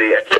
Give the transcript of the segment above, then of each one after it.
see it.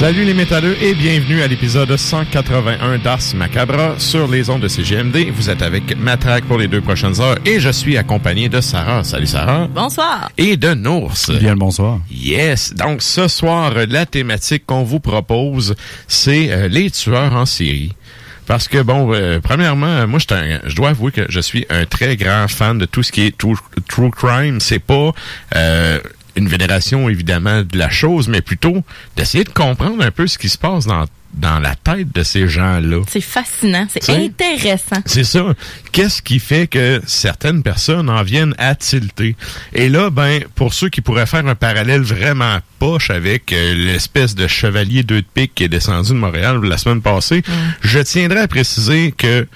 Salut les métalleux et bienvenue à l'épisode 181 d'Ars Macabra sur les ondes de CGMD. Vous êtes avec Matraque pour les deux prochaines heures et je suis accompagné de Sarah. Salut Sarah. Bonsoir. Et de Nours. Bien le bonsoir. Yes. Donc ce soir, la thématique qu'on vous propose, c'est euh, les tueurs en série. Parce que bon, euh, premièrement, moi je, un, je dois avouer que je suis un très grand fan de tout ce qui est true, true crime. C'est pas euh, une vénération évidemment de la chose, mais plutôt d'essayer de comprendre un peu ce qui se passe dans dans la tête de ces gens-là. C'est fascinant, c'est intéressant. C'est ça. Qu'est-ce qui fait que certaines personnes en viennent à tilter? Et là, ben, pour ceux qui pourraient faire un parallèle vraiment poche avec euh, l'espèce de chevalier deux de pique qui est descendu de Montréal la semaine passée, je tiendrai à préciser que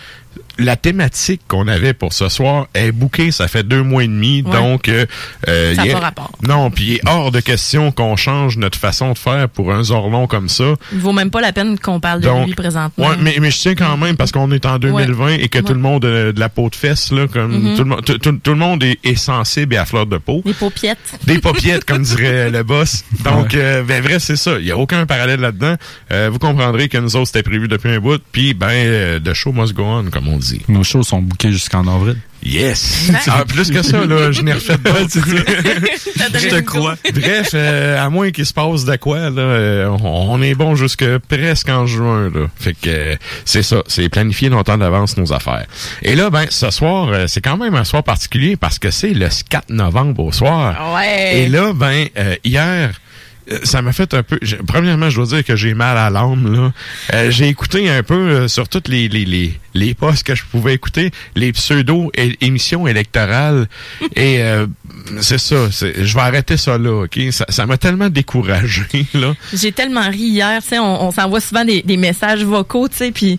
la thématique qu'on avait pour ce soir est bouquée, ça fait deux mois et demi, Ouais. donc euh, euh, Ça a il est- pas rapport. Non, puis il est hors de question qu'on change notre façon de faire pour un zorlon comme ça. Il vaut même pas la peine qu'on parle de Donc, lui présentement. Ouais, mais, mais je tiens quand même parce qu'on est en 2020 et que Ouais. tout le monde a de la peau de fesse là, comme Mhm. tout, le, monde- tout, tout- tout le monde est, est sensible et à fleur de peau. Les paupiettes. Des paupiètes, comme dirait le boss. Donc, euh, ben vrai, c'est ça. Il y a aucun parallèle là-dedans. Euh, vous comprendrez que nous autres, c'était prévu depuis un bout. Puis, ben, euh, the show must go on, comme on dit. Nos shows sont bookés jusqu'en avril. Yes! Ah, plus que ça, là, je n'ai refait d'autres. Je te crois. Bref, euh, à moins qu'il se passe de quoi, là, euh, on, on est bon jusque presque en juin. Là. Fait que euh, c'est ça, c'est planifier longtemps d'avance nos affaires. Et là, ben, ce soir, euh, c'est quand même un soir particulier parce que c'est le 4 novembre au soir. Ouais. Et là, ben, euh, hier, euh, ça m'a fait un peu. Premièrement, je dois dire que j'ai mal à l'âme. là. Euh, j'ai écouté un peu euh, sur toutes les, les, les, les postes que je pouvais écouter, les pseudo émissions électorales. et euh, c'est ça. Je vais arrêter ça là, ok? Ça m'a tellement découragé, là. J'ai tellement ri hier, tu sais, on, on s'envoie souvent des, des messages vocaux, tu sais, puis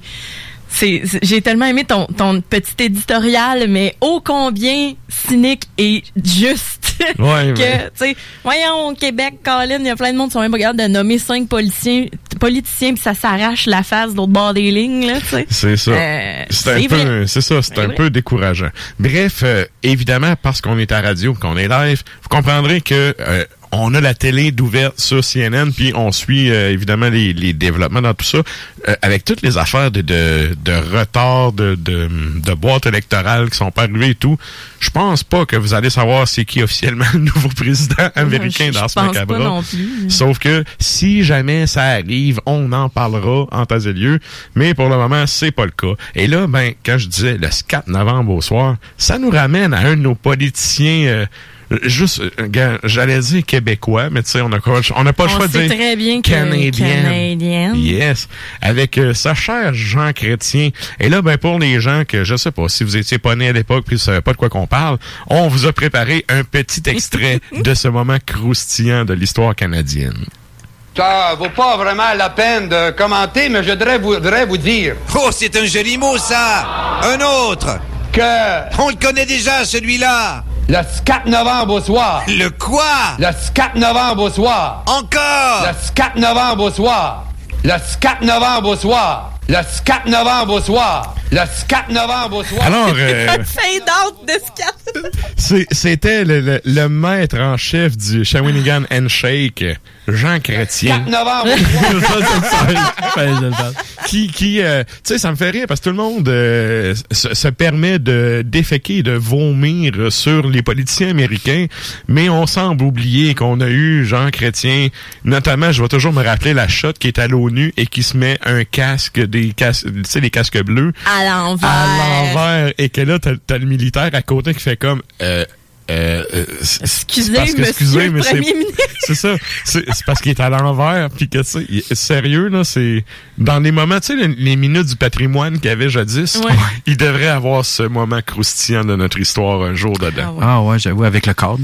j'ai tellement aimé ton, ton petit éditorial, mais ô combien cynique et juste Ouais, que, ouais. tu sais, voyons, au Québec, Colin, il y a plein de monde qui sont même pas capables de nommer cinq politiciens, politiciens, puis ça s'arrache la face de l'autre bord des lignes, là, tu sais. C'est ça. Euh, c'est un peu, c'est ça, c'est C'est un vrai. peu décourageant. Bref, euh, évidemment, parce qu'on est à radio, qu'on est live, vous comprendrez que euh, on a la télé d'ouverte sur CNN, puis on suit euh, évidemment les, les développements dans tout ça, euh, avec toutes les affaires de, de, de retard, de, de, de boîtes électorales qui sont pas arrivées et tout. Je pense pas que vous allez savoir c'est qui officiellement le nouveau président américain dans je ce macabre. pas non plus. Sauf que si jamais ça arrive, on en parlera en temps et lieu. Mais pour le moment, c'est pas le cas. Et là, ben, quand je disais le 4 novembre au soir, ça nous ramène à un de nos politiciens. euh, Juste, euh, gars, j'allais dire québécois, mais tu sais, on n'a on n'a pas le On choix de sait dire très bien canadienne. canadienne. Yes, avec euh, sa chère Jean Chrétien. Et là, ben pour les gens que je sais pas si vous étiez pas nés à l'époque puis vous savez pas de quoi qu'on parle, on vous a préparé un petit extrait de ce moment croustillant de l'histoire canadienne. Ça vaut pas vraiment la peine de commenter, mais je voudrais vous, voudrais vous dire Oh, c'est un joli mot, ça Un autre que On le connaît déjà, celui-là le 4 novembre au soir, Le quoi? Le 4 novembre au soir, Encore? Le 4 novembre au soir, le 4 novembre au soir, le 4 novembre au soir, le 4 novembre au soir. Alors, euh, de c'était le, le- le maître en chef du Shawinigan Handshake, Jean 4 Chrétien. novembre au soir. qui, qui euh, tu sais, ça me fait rire parce que tout le monde euh, se, se permet de déféquer, de vomir sur les politiciens américains, mais on semble oublier qu'on a eu Jean Chrétien, notamment, je vais toujours me rappeler la shot qui est à l'ONU et qui se met un casque, des casques, tu sais, les casques bleus À l'envers. à l'envers et que là, t'as as le militaire à côté qui fait comme... Euh, euh, euh, c'est- Excusez, c'est parce que- monsieur excusez, le mais c'est- premier ministre. c'est ça. C'est c'est parce qu'il est à l'envers, puis que, tu sais, sérieux, là, c'est... Dans les moments, tu sais, les, les minutes du patrimoine qu'il y avait jadis, Ouais. il devrait avoir ce moment croustillant de notre histoire un jour dedans. Ah ouais. Ah ouais, j'avoue, avec le cadre.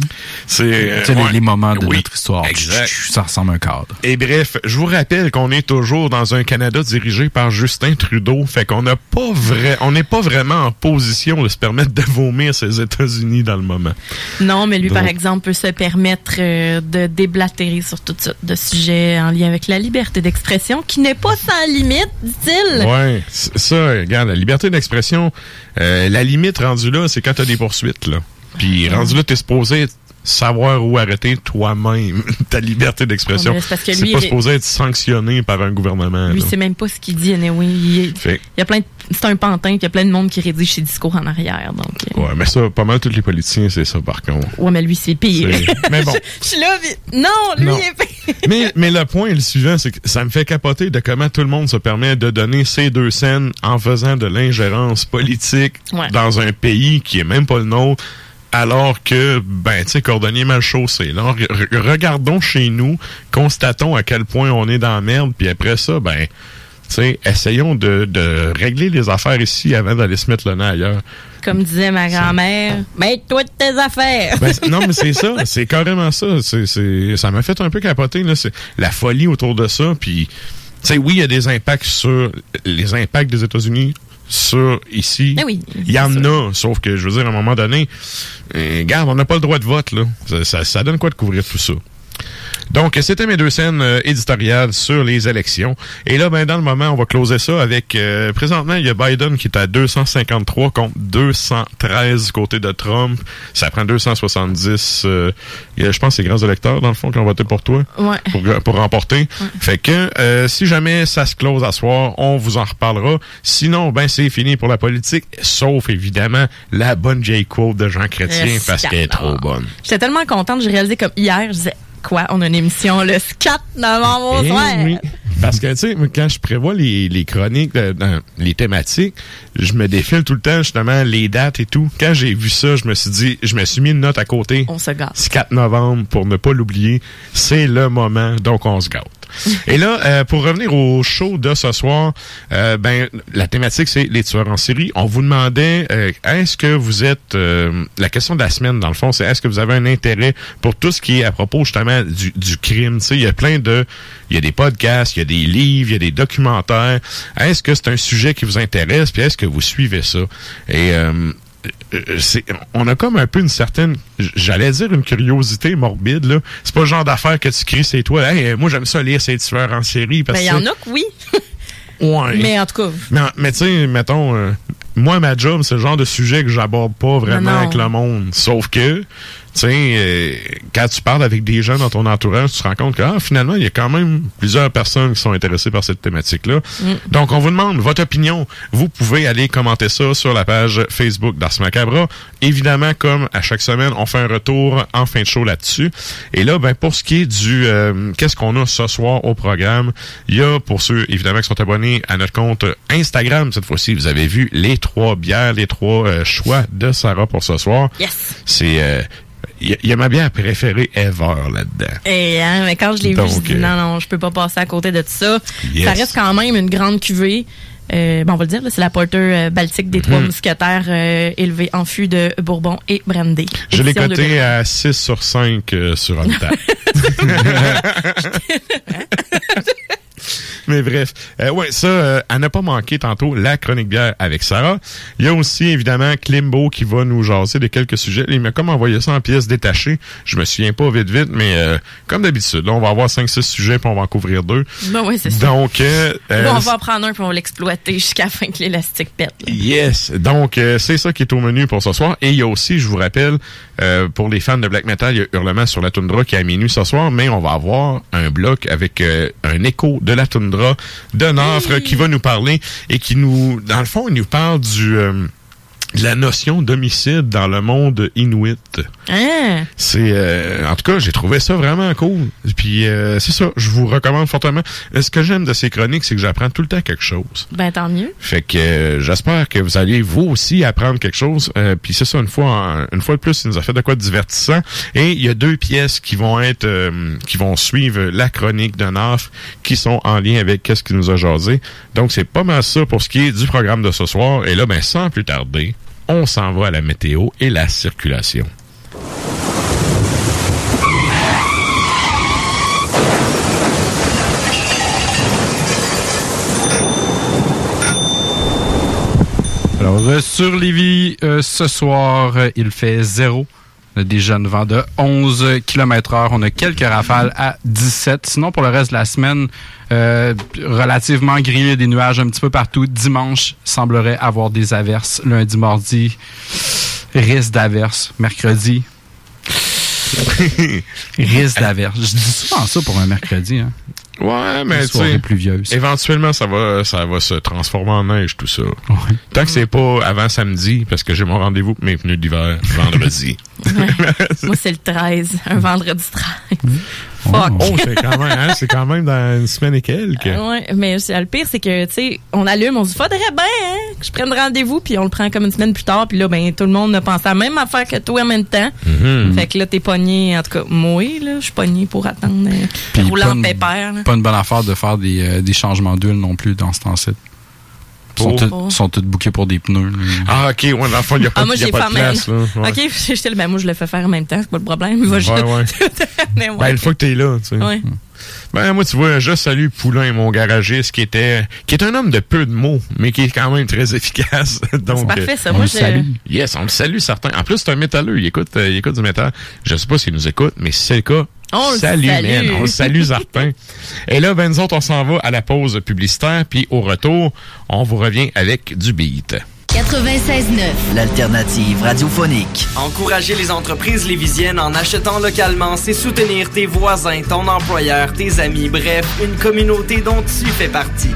C'est... euh, tu sais, les- moments de Oui, notre histoire. exact. Ça ressemble à un cadre. Et bref, je vous rappelle qu'on est toujours dans un Canada dirigé par Justin Trudeau, fait qu'on n'a pas vrai, on n'est pas vraiment en position de se permettre de vomir ces États-Unis dans le moment. Non, mais lui, par exemple, peut se permettre euh, de déblatérer sur toutes sortes de sujets en lien avec la liberté d'expression, qui n'est pas sans limite, dit-il. Ouais, c- ça, regarde, la liberté d'expression, euh, la limite rendue là, c'est quand t'as des poursuites, là. Puis rendu là, t'es supposé savoir où arrêter toi-même ta liberté d'expression. Ouais, mais c'est pas il- supposé être sanctionné par un gouvernement. Lui, c'est même pas ce qu'il dit, anyway. Il, Fait- il y a plein de- c'est un pantin, puis il y a plein de monde qui rédige ses discours en arrière, donc. euh, Ouais, mais ça, pas mal tous les politiciens, c'est ça, par contre. Ouais, mais lui, c'est pire. Mais bon. Je suis là, puis- non, lui, Non. il est pire. mais, mais le point est le suivant, c'est que ça me fait capoter de comment tout le monde se permet de donner ces deux scènes en faisant de l'ingérence politique Ouais. dans un pays qui est même pas le nôtre, alors que, ben, tu sais, cordonnier mal chaussé. Là, re- re- regardons chez nous, constatons à quel point on est dans la merde, puis après ça, ben, tu sais, essayons de, de régler les affaires ici avant d'aller se mettre le nez ailleurs. Comme disait ma grand-mère, mets-toi de tes affaires. Ben, non, mais c'est ça. C'est carrément ça. C'est, c'est, ça m'a fait un peu capoter, là. C'est la folie autour de ça. Puis, tu sais, oui, il y a des impacts sur les impacts des États-Unis sur ici. Ah oui, Il y en a, sauf que je veux dire, à un moment donné, euh, regarde, on n'a pas le droit de vote, là. Ça, ça, ça donne quoi de couvrir tout ça? Donc, c'était mes deux scènes euh, éditoriales sur les élections. Et là, ben, dans le moment, on va closer ça avec... euh, présentement, il y a Biden qui est à 253 contre 213 du côté de Trump. Ça prend 270. euh, il y a- je pense que c'est grands électeurs, dans le fond, qui ont voté pour toi Ouais. pour, pour remporter. Fait que euh, si jamais ça se close à soir, on vous en reparlera. Sinon, ben c'est fini pour la politique, sauf évidemment la bonne J-Quote de Jean Chrétien parce qu'elle est trop bonne. J'étais tellement contente, j'ai réalisé comme hier, je disais, quoi, on a une émission le 4 novembre au Eh soir. oui. Parce que, tu sais, quand je prévois les, les chroniques, euh, dans les thématiques, je me défile tout le temps, justement, les dates et tout. Quand j'ai vu ça, je me suis dit, je me suis mis une note à côté. On se gâte. C'est 4 novembre, pour ne pas l'oublier. C'est le moment, donc on se gâte. Et là, euh, pour revenir au show de ce soir, euh, ben la thématique c'est les tueurs en série. On vous demandait euh, est-ce que vous êtes la question de la semaine dans le fond, c'est est-ce que vous avez un intérêt pour tout ce qui est à propos justement du, du crime? Tu sais, il y a plein de, il y a des podcasts, il y a des livres, il y a des documentaires. Est-ce que c'est un sujet qui vous intéresse? Puis est-ce que vous suivez ça? Et euh, euh, on a comme un peu une certaine, j'allais dire une curiosité morbide là. C'est pas le genre d'affaire que tu cries c'est toi. Hey, moi j'aime ça lire ces tueurs en série parce Ben, il y en a que oui. ouais. Mais en tout cas, Mais, mais tu sais, mettons, euh, moi, ma job, c'est le genre de sujet que j'aborde pas vraiment Non, non. avec le monde. Sauf que, tu sais, euh, quand tu parles avec des gens dans ton entourage, tu te rends compte que ah, finalement, il y a quand même plusieurs personnes qui sont intéressées par cette thématique-là. Mm. Donc, on vous demande votre opinion. Vous pouvez aller commenter ça sur la page Facebook d'Ars Macabra. Évidemment, comme à chaque semaine, on fait un retour en fin de show là-dessus. Et là, ben, pour ce qui est du euh, qu'est-ce qu'on a ce soir au programme, il y a pour ceux évidemment qui sont abonnés à notre compte Instagram cette fois-ci, vous avez vu les trois bières, les trois euh, choix de Sarah pour ce soir. Yes. C'est euh, il y, a- il y a ma bière préférée ever là-dedans. Et hein, mais quand je l'ai vu, je dit euh, non, non, je peux pas passer à côté de tout ça. Yes. Ça reste quand même une grande cuvée. Euh, bon, on va le dire, c'est la Porter euh, Baltique des Trois Mhm. Mousquetaires euh, élevée en fût de Bourbon et Brandy. Je l'ai coté 2020. à 6 sur 5 euh, sur Untappd. Mais bref, euh, ouais, ça, euh, à ne pas manquer tantôt, la chronique bière avec Sarah. Il y a aussi, évidemment, Klimbo qui va nous jaser de quelques sujets. Il m'a comme envoyé ça en pièces détachées. Je me souviens pas vite, vite, mais euh, comme d'habitude, là, on va avoir 5-6 sujets, puis on va en couvrir deux. Ben oui, c'est ça. Donc, euh, on va en prendre un puis on va l'exploiter jusqu'à la fin que l'élastique pète. là. Yes. Donc, c'est ça qui est au menu pour ce soir. Et il y a aussi, je vous rappelle, euh, pour les fans de black metal, il y a Hurlement sur la toundra qui est à minuit ce soir, mais on va avoir un bloc avec euh, un écho de la toundra de Nafre qui va nous parler et qui nous, dans le fond, il nous parle du... euh, la notion d'homicide dans le monde inuit. Hein? C'est euh, en tout cas, j'ai trouvé ça vraiment cool. Puis euh, c'est ça, je vous recommande fortement. Euh, Ce que j'aime de ces chroniques, c'est que j'apprends tout le temps quelque chose. Ben tant mieux. Fait que euh, j'espère que vous allez vous aussi apprendre quelque chose. Euh, Puis c'est ça, une fois, une fois de plus, il nous a fait de quoi de divertissant. Et il y a deux pièces qui vont être, euh, qui vont suivre la chronique de Naf, qui sont en lien avec qu'est-ce qu'il nous a jasé. Donc c'est pas mal ça pour ce qui est du programme de ce soir. Et là, ben sans plus tarder, on s'en va à la météo et la circulation. Alors, euh, sur Lévis, euh, ce soir, euh, il fait zéro. On a des jeunes vents de 11 km heure. On a quelques rafales à 17. Sinon, pour le reste de la semaine, euh, relativement gris, des nuages un petit peu partout. Dimanche, semblerait avoir des averses. Lundi, mardi, risque d'averses. Mercredi, risque d'averses. Je dis souvent ça pour un mercredi. Hein. Ouais, mais tu sais, pluvieuse. éventuellement, ça va, ça va se transformer en neige, tout ça. Tant que c'est pas avant samedi, parce que j'ai mon rendez-vous pour mes pneus d'hiver vendredi. Moi, c'est le 13, un vendredi 13. Fuck. Oh, c'est quand même, hein, c'est quand même dans une semaine et quelques. Ouais, mais c'est- le pire, c'est que, tu sais, on allume, on se dit, faudrait bien, hein, que je prenne rendez-vous, puis on le prend comme une semaine plus tard, puis là, ben, tout le monde a pensé à la même affaire que toi en même temps. Mhm. Fait que là, t'es pogné, en tout cas, moi, là, je suis pogné pour attendre, euh, une- pépère. Pas une bonne affaire de faire des, euh, des changements d'huile non plus dans ce temps-ci. Ils sont, Oh. tous- sont bookés pour des pneus. Ah, ok, ouais, dans le fond, il n'y a pas, Ah, moi, y a j'ai pas de place, là. Ouais. OK, j'étais là, ben, moi, je le fais faire en même temps, c'est pas le problème. Va Ouais. Mais. Ben, une fois que t'es là, tu sais. Ouais. Ben, moi, tu vois, je salue Poulain, mon garagiste, qui était, qui est un homme de peu de mots, mais qui est quand même très efficace. Donc, C'est parfait, ça. euh, Moi, on le je- salue. Yes, on le salue, certain. En plus, c'est un métalleux. Il écoute, euh, il écoute du métal. Je sais pas s'il nous écoute, mais si c'est le cas, On le salut, salue. man. On le salue, certain. Et là, ben, nous autres, on s'en va à la pause publicitaire, puis au retour, on vous revient avec du beat. 96.9. L'alternative radiophonique. Encourager les entreprises lévisiennes en achetant localement, c'est soutenir tes voisins, ton employeur, tes amis, bref, une communauté dont tu fais partie.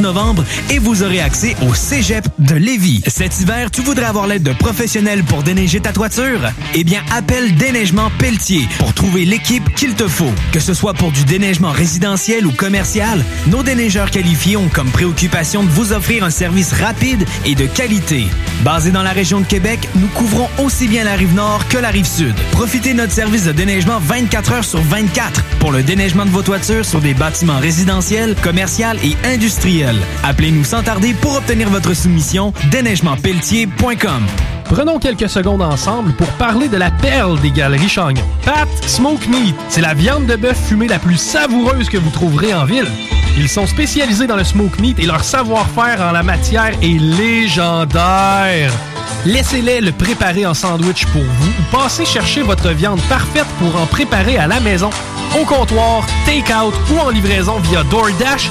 novembre et vous aurez accès au Cégep de Lévis. Cet hiver, tu voudrais avoir l'aide de professionnels pour déneiger ta toiture? Eh bien, appelle Déneigement Pelletier pour trouver l'équipe qu'il te faut. Que ce soit pour du déneigement résidentiel ou commercial, nos déneigeurs qualifiés ont comme préoccupation de vous offrir un service rapide et de qualité. Basé dans la région de Québec, nous couvrons aussi bien la rive nord que la rive sud. Profitez de notre service de déneigement 24 heures sur 24 pour le déneigement de vos toitures sur des bâtiments résidentiels, commerciaux et industriels. Appelez-nous sans tarder pour obtenir votre soumission déneigementpelletier.com. Prenons quelques secondes ensemble pour parler de la perle des galeries Chagnon. Pat Smoke Meat, c'est la viande de bœuf fumée la plus savoureuse que vous trouverez en ville. Ils sont spécialisés dans le smoke meat et leur savoir-faire en la matière est légendaire. Laissez-les le préparer en sandwich pour vous ou passez chercher votre viande parfaite pour en préparer à la maison, au comptoir, take-out ou en livraison via DoorDash.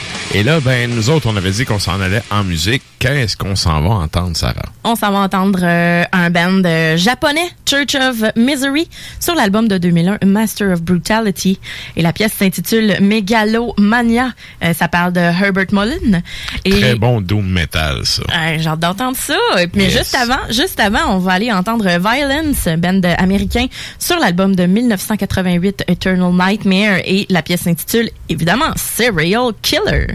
Et là, ben, nous autres, on avait dit qu'on s'en allait en musique. Qu'est-ce qu'on s'en va entendre, Sarah? On s'en va entendre euh, un band euh, japonais, Church of Misery, sur l'album de 2001, Master of Brutality. Et la pièce s'intitule Megalomania. Euh, ça parle de Herbert Mullen. Et, Très bon doom metal, ça. Euh, J'ai hâte d'entendre ça. Mais Yes. juste avant, juste avant, on va aller entendre Violence, band américain, sur l'album de 1988, Eternal Nightmare. Et la pièce s'intitule, évidemment, Serial Killer.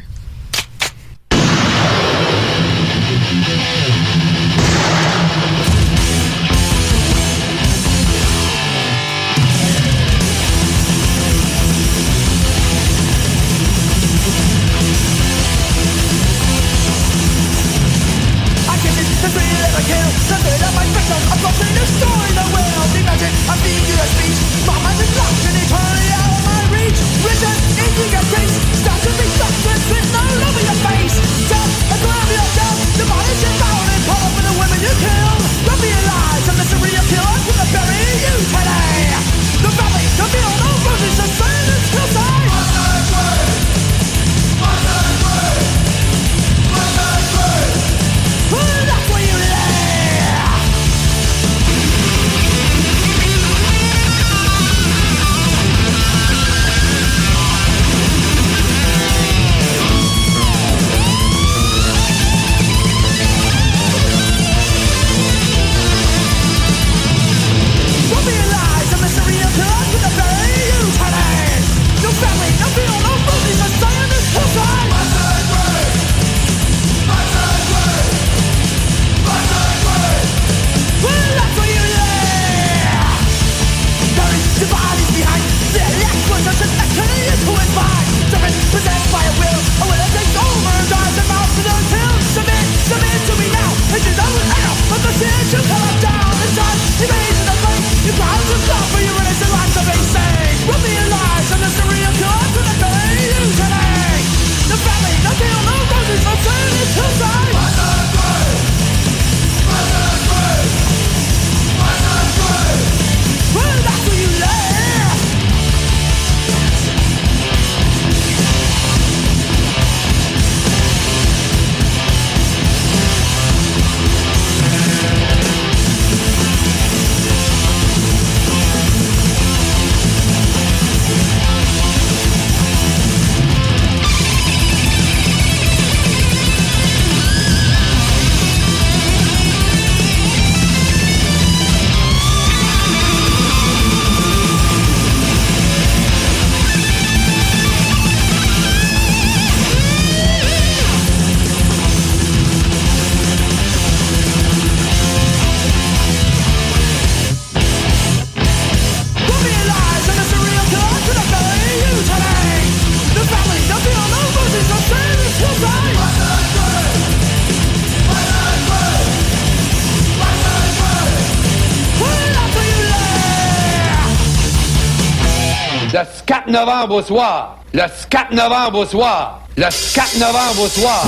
Le 4 novembre au soir. Le 4 novembre au soir.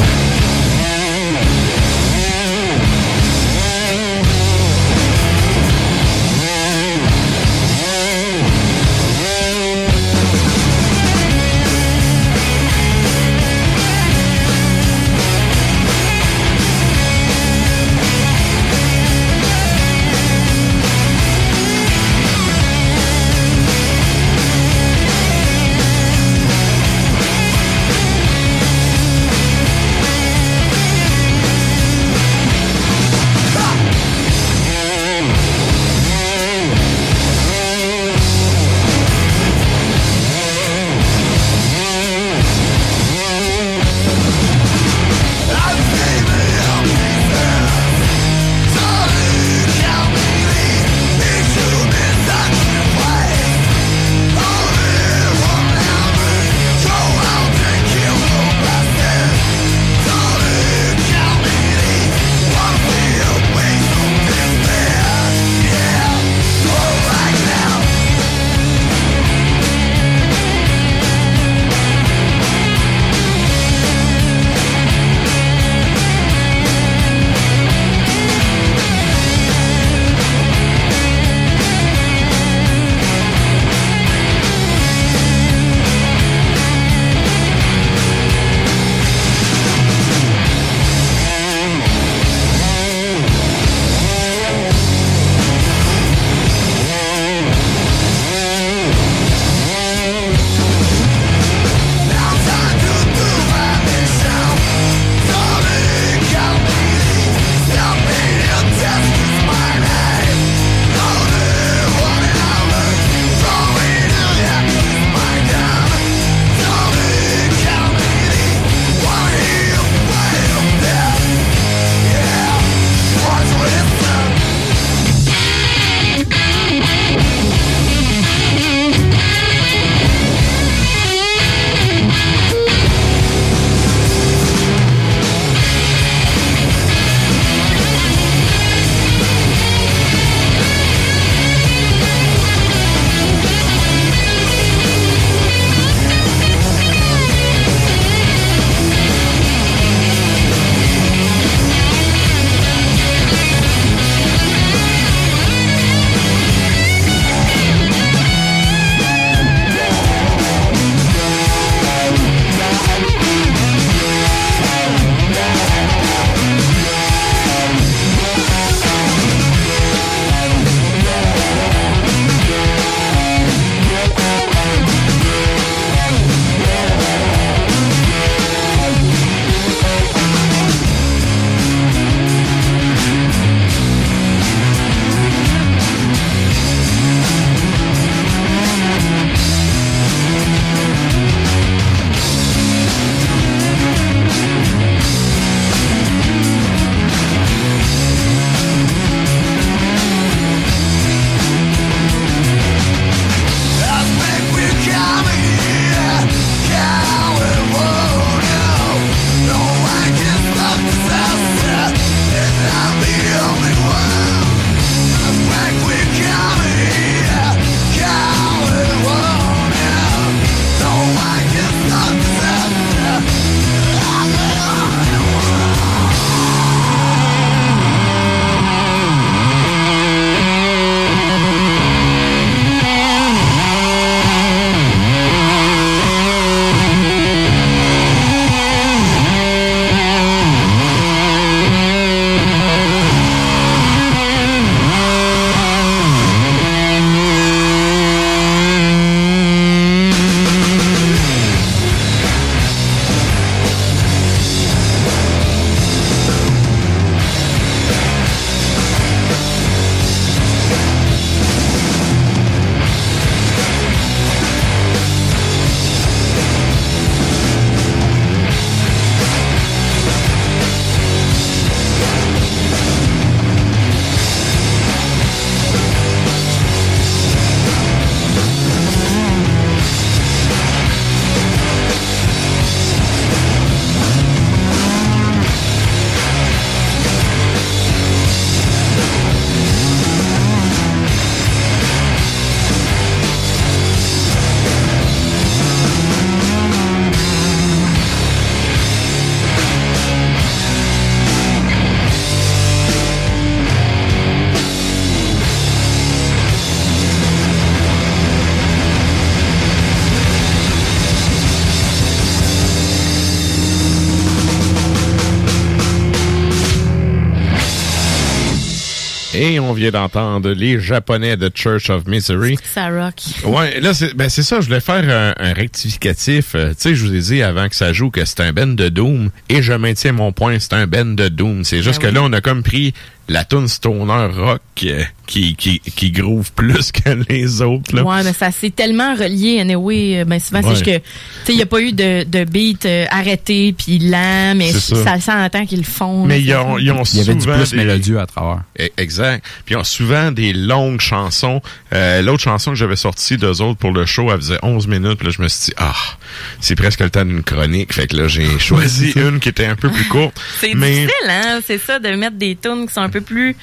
Vient d'entendre les Japonais de Church of Misery. Ça rock. Ouais, là, c'est ben, c'est ça, je voulais faire un, un rectificatif. Euh, tu sais, je vous ai dit avant que ça joue que c'est un Ben de Doom, et je maintiens mon point, c'est un Ben de Doom. C'est juste Ben que là, on a comme pris la tune stoner rock euh, qui, qui, qui groove plus que les autres. Là. Ouais, mais ça s'est tellement relié, anyway. euh, Ben, souvent, Ouais. c'est juste que, il n'y a pas eu de, de beat euh, arrêté puis lent, mais ça. s'entend qu'ils le font. Mais ils ont, ils ont Il y avait du souvent plus des- mélodieux à travers. E- Exact. Puis ils ont souvent des longues chansons. Euh, L'autre chanson que j'avais sortie d'eux autres pour le show, elle faisait 11 minutes. Puis là, je me suis dit, ah, c'est presque le temps d'une chronique. Fait que là, j'ai choisi une qui était un peu plus courte. C'est mais difficile, hein? C'est ça, de mettre des tunes qui sont un peu plus